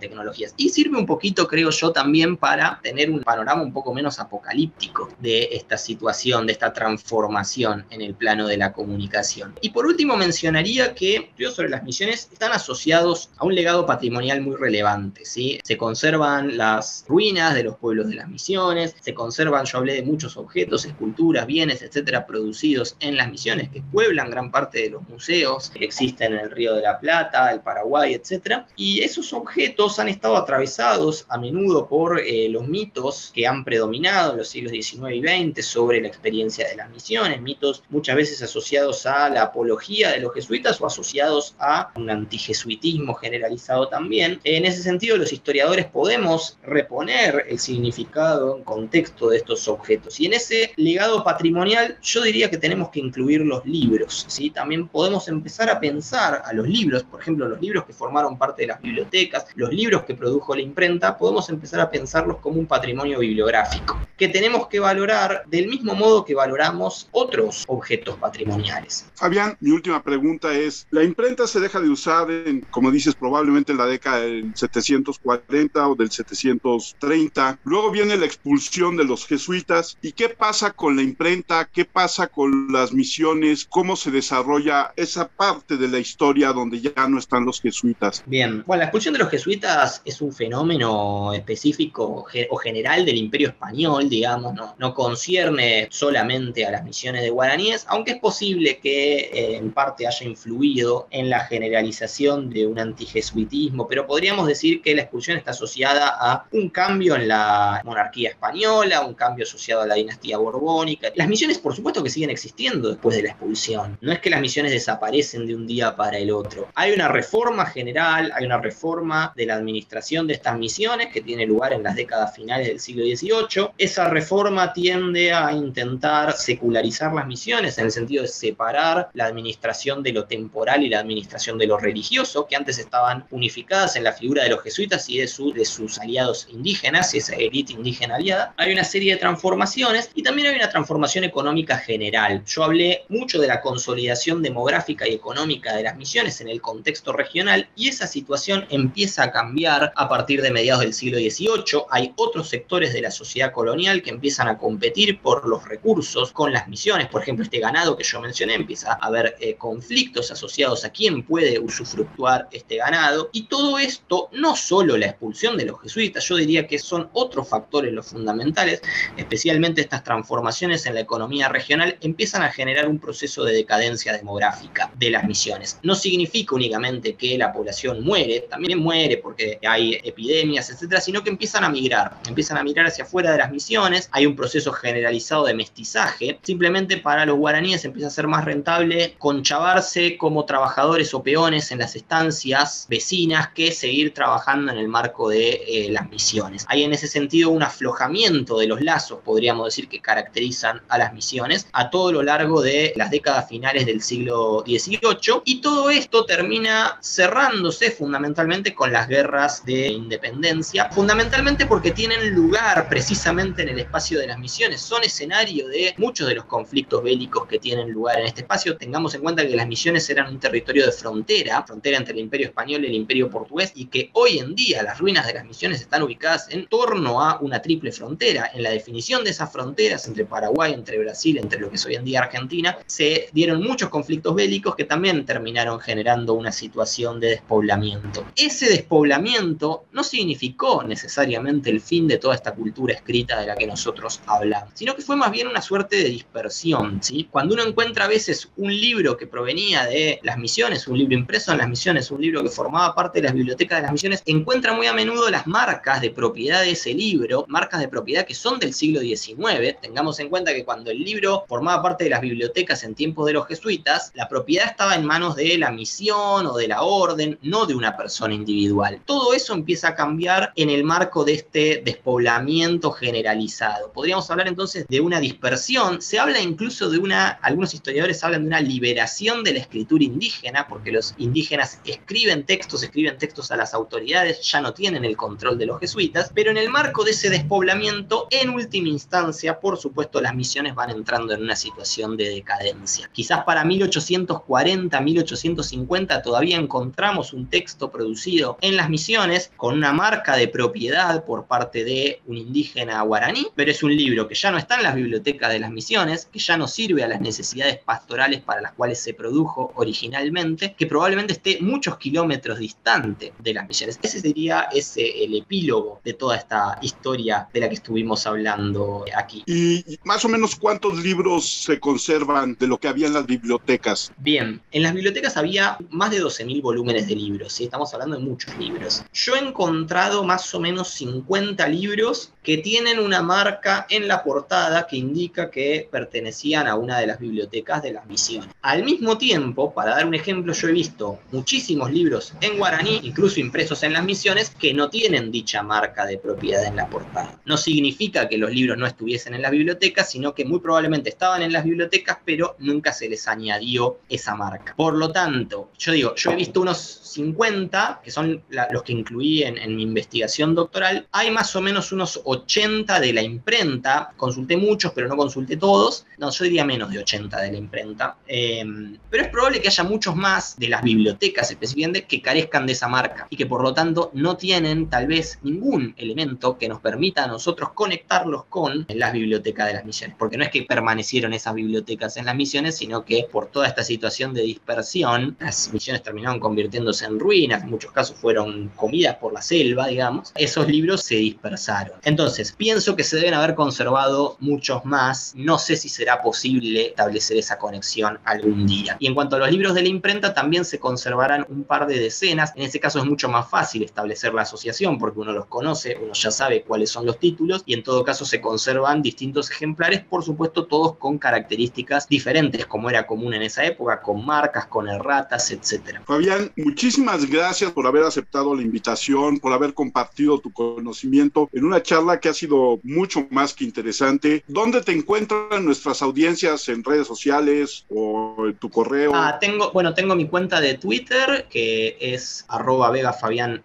Y sirve un poquito, creo yo, también para tener un panorama un poco menos apocalíptico de esta situación, de esta transformación en el plano de la comunicación. Y por último, mencionaría que estudios sobre las misiones están asociados a un legado patrimonial muy relevante. ¿sí? Se conservan las ruinas de los pueblos de las misiones, se conservan, yo hablé de muchos objetos, esculturas, bienes, etcétera, producidos en las misiones que pueblan gran parte de los museos que existen en el Río de la Plata, el Paraguay, etcétera. Y esos objetos han estado atravesados a menudo por eh, los mitos que han predominado en los siglos XIX y XX sobre la experiencia de las misiones, mitos muchas veces asociados a la apología de los jesuitas o asociados a un antijesuitismo generalizado también. En ese sentido, los historiadores podemos reponer el significado en contexto de estos objetos. Y en ese legado patrimonial yo diría que tenemos que incluir los libros. ¿sí? También podemos empezar a pensar a los libros, por ejemplo, los libros que formaron parte de las bibliotecas, los libros que produjo la imprenta, podemos empezar a pensarlos como un patrimonio bibliográfico, que tenemos que valorar del mismo modo que valoramos otros objetos patrimoniales. Fabián, mi última pregunta es, la imprenta se deja de usar, en, como dices, probablemente en la década del 740 o del 730. Luego viene la expulsión de los jesuitas. ¿Y qué pasa con la imprenta? ¿Qué pasa con las misiones? ¿Cómo se desarrolla esa parte de la historia donde ya no están los jesuitas? Bien, bueno, la expulsión de los jesuitas es un fenómeno específico o general del imperio español, digamos, no, no concierne solamente a las misiones de guaraníes, aunque es posible que eh, en parte haya influido en la generalización de un antijesuitismo, pero podríamos decir que la expulsión está asociada a un cambio en la monarquía española, un cambio asociado a la dinastía borbónica. Las misiones, por supuesto, que siguen existiendo después de la expulsión. No es que las misiones desaparecen de un día para el otro. Hay una reforma general, hay una reforma de la administración de estas misiones que tiene lugar en las décadas finales del siglo XVIII. Esa reforma tiende a intentar secularizar las misiones en el sentido de separar la administración de lo temporal y la administración de lo religioso, que antes estaban unificadas en la figura de los jesuitas y de, de sus aliados indígenas, esa élite indígena aliada. Hay una serie de transformaciones y también hay una transformación económica general. Yo hablé mucho de la consolidación demográfica y económica de las misiones en el contexto regional y esa situación empieza a cambiar a partir de mediados del siglo XVIII. Hay otros sectores de la sociedad colonial que empiezan a competir por los recursos con las misiones. Por ejemplo, este ganado que yo mencioné empieza a haber eh, conflictos asociados a quién puede usufructuar este ganado. Y todo esto, no solo la expulsión de los jesuitas, yo diría que son otros factores los fundamentales, especialmente estas transformaciones en la economía regional, empiezan a generar un proceso de decadencia demográfica de las misiones. No significa únicamente que la población muere, también muere porque hay epidemias, etcétera, sino que empiezan a migrar, empiezan a migrar hacia afuera de las misiones, hay un proceso generalizado de mestizaje, simplemente para los guaraníes empieza a ser más rentable conchavarse como trabajadores o peones en las estancias vecinas que seguir trabajando en el marco de eh, las misiones. Hay en ese sentido un aflojamiento de los lazos, podríamos decir, que caracterizan a las misiones a todo lo largo de las décadas finales del siglo XVIII y todo esto termina cerrándose fundamentalmente con las guerras de independencia, fundamentalmente porque tienen lugar precisamente en el espacio de las misiones, son escenario de muchos de los conflictos bélicos que tienen lugar en este espacio. Tengamos en cuenta que las misiones eran un territorio de frontera, frontera entre el imperio español y el imperio portugués, y que hoy en día las ruinas de las misiones están ubicadas en torno a una triple frontera. En la definición de esas fronteras entre Paraguay, entre Brasil, entre lo que es hoy en día Argentina, se dieron muchos conflictos bélicos que también terminaron generando una situación de despoblamiento. Ese despoblamiento no significó necesariamente el fin de toda esta cultura escrita de la que nosotros hablamos, sino que fue más bien una suerte de dispersión. ¿sí? Cuando uno encuentra a veces un libro que provenía de las misiones, un libro impreso en las misiones, un libro que formaba parte de las bibliotecas de las misiones, encuentra muy a menudo las marcas de propiedad de ese libro, marcas de propiedad que son del siglo XIX. Tengamos en cuenta que cuando el libro formaba parte de las bibliotecas en tiempos de los jesuitas, la propiedad estaba en manos de la misión o de la orden, no de una persona individual. Todo eso empieza a cambiar en el marco de este despoblamiento generalizado. Podríamos hablar entonces de una dispersión, se habla incluso de una, algunos historiadores hablan de una liberación de la escritura indígena, porque los indígenas escriben textos, escriben textos a las autoridades, ya no tienen el control de los jesuitas, pero en el marco de ese despoblamiento, en última instancia, por supuesto, las misiones van entrando en una situación de decadencia. Quizás para 1840, 1850 todavía encontramos un texto producido en las misiones con una marca de propiedad por parte de un indígena guaraní, pero es un libro que ya no está en las bibliotecas de las misiones, que ya no sirve a las necesidades pastorales para las cuales se produjo originalmente, que probablemente esté muchos kilómetros distante de las misiones. Ese sería ese, el epílogo de toda esta historia de la que estuvimos hablando aquí. ¿Y más o menos cuántos libros se conservan de lo que había en las bibliotecas? Bien, en las bibliotecas había más de 12.000 volúmenes de libros, ¿sí? estamos hablando de muchos libros. Yo he encontrado más o menos 50 libros que tienen una marca en la portada que indica que pertenecían a una de las bibliotecas de las misiones. Al mismo tiempo, para dar un ejemplo, yo he visto muchísimos libros en guaraní, incluso impresos en las misiones, que no tienen dicha marca de propiedad en la portada. No significa que los libros no estuviesen en las bibliotecas, sino que muy probablemente estaban en las bibliotecas, pero nunca se les añadió esa marca. Por lo tanto, yo digo, yo he visto unos 50, que son los que incluí en, en mi investigación doctoral, hay más o menos unos 80 de la imprenta, consulté muchos, pero no consulté todos, no, yo diría menos de 80 de la imprenta, em, pero es probable que haya muchos más de las bibliotecas específicamente que carezcan de esa marca y que por lo tanto no tienen tal vez ningún elemento que nos permita a nosotros conectarlos con las bibliotecas de las misiones, porque no es que permanecieron esas bibliotecas en las misiones, sino que por toda esta situación de dispersión, las misiones terminaron convirtiéndose en ruinas, en muchos casos fueron comidas por la selva, digamos, esos libros se dispersaron. Entonces, pienso que se deben haber conservado muchos más, no sé si será posible establecer esa conexión algún día. Y en cuanto a los libros de la imprenta, también se conservarán un par de decenas, en ese caso es mucho más fácil establecer la asociación porque uno los conoce, uno ya sabe cuáles son los títulos y en todo caso se conservan distintos ejemplares, por supuesto todos con características diferentes como era común en esa época, con marcas, con erratas, etcétera. Fabián, muchísimas gracias por haber aceptado la invitación, por haber compartido tu conocimiento en una charla que ha sido mucho más que interesante. ¿Dónde te encuentran nuestras audiencias en redes sociales o tu correo? Ah, tengo, bueno, tengo mi cuenta de Twitter que es arroba vegafabianr,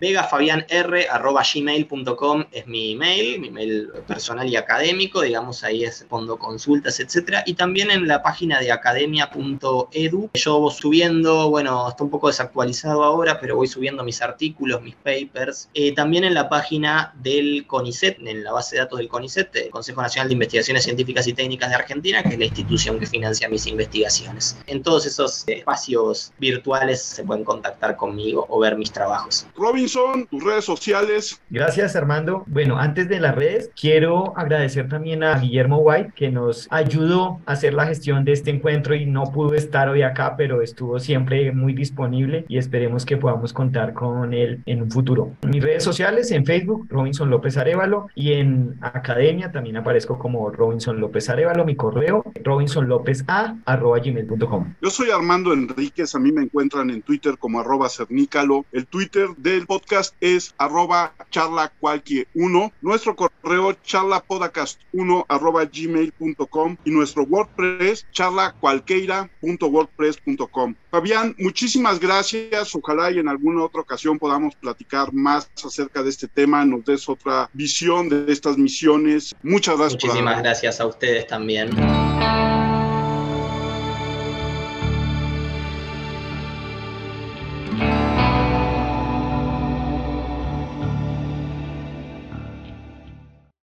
vegafabianr arroba gmail.com es mi email, mi email personal y académico, digamos, ahí es fondo consultas, etcétera, y también en la página de academia.edu, yo voy subiendo, bueno, está un poco desactualizado ahora, pero voy subiendo mis artículos, mis papers, eh, también en la página del CONICET, en la base de datos del CONICET, el Consejo Nacional de Investigaciones Científicas y Técnicas de Argentina, que es la institución que financia mis investigaciones. En todos esos espacios virtuales se pueden contactar conmigo o ver mis trabajos. Robinson, tus redes sociales. Gracias, Armando. Bueno, antes de las redes, quiero agradecer también a Guillermo White, que nos ayudó a hacer la gestión de este encuentro y no pudo estar hoy acá, pero estuvo siempre muy disponible y esperemos que podamos contar con él en un futuro. mis redes sociales, en Facebook, Robinson López Arevalo, y en Academia también aparezco como Robinson López Arevalo, mi correo, robinsonlopeza.gmail.com. Yo soy Armando Enríquez, a mí me encuentran en Twitter como arroba cernícalo. El Twitter del podcast es arroba charla cualquier uno. Nuestro correo charlapodcast1 arroba gmail.com y nuestro WordPress charlacualqueira.wordpress.com. Fabián, muchísimas gracias. Ojalá y en alguna otra ocasión podamos platicar más acerca de este tema, nos des otra visión de estas misiones. Muchas gracias. Muchísimas gracias a ustedes también.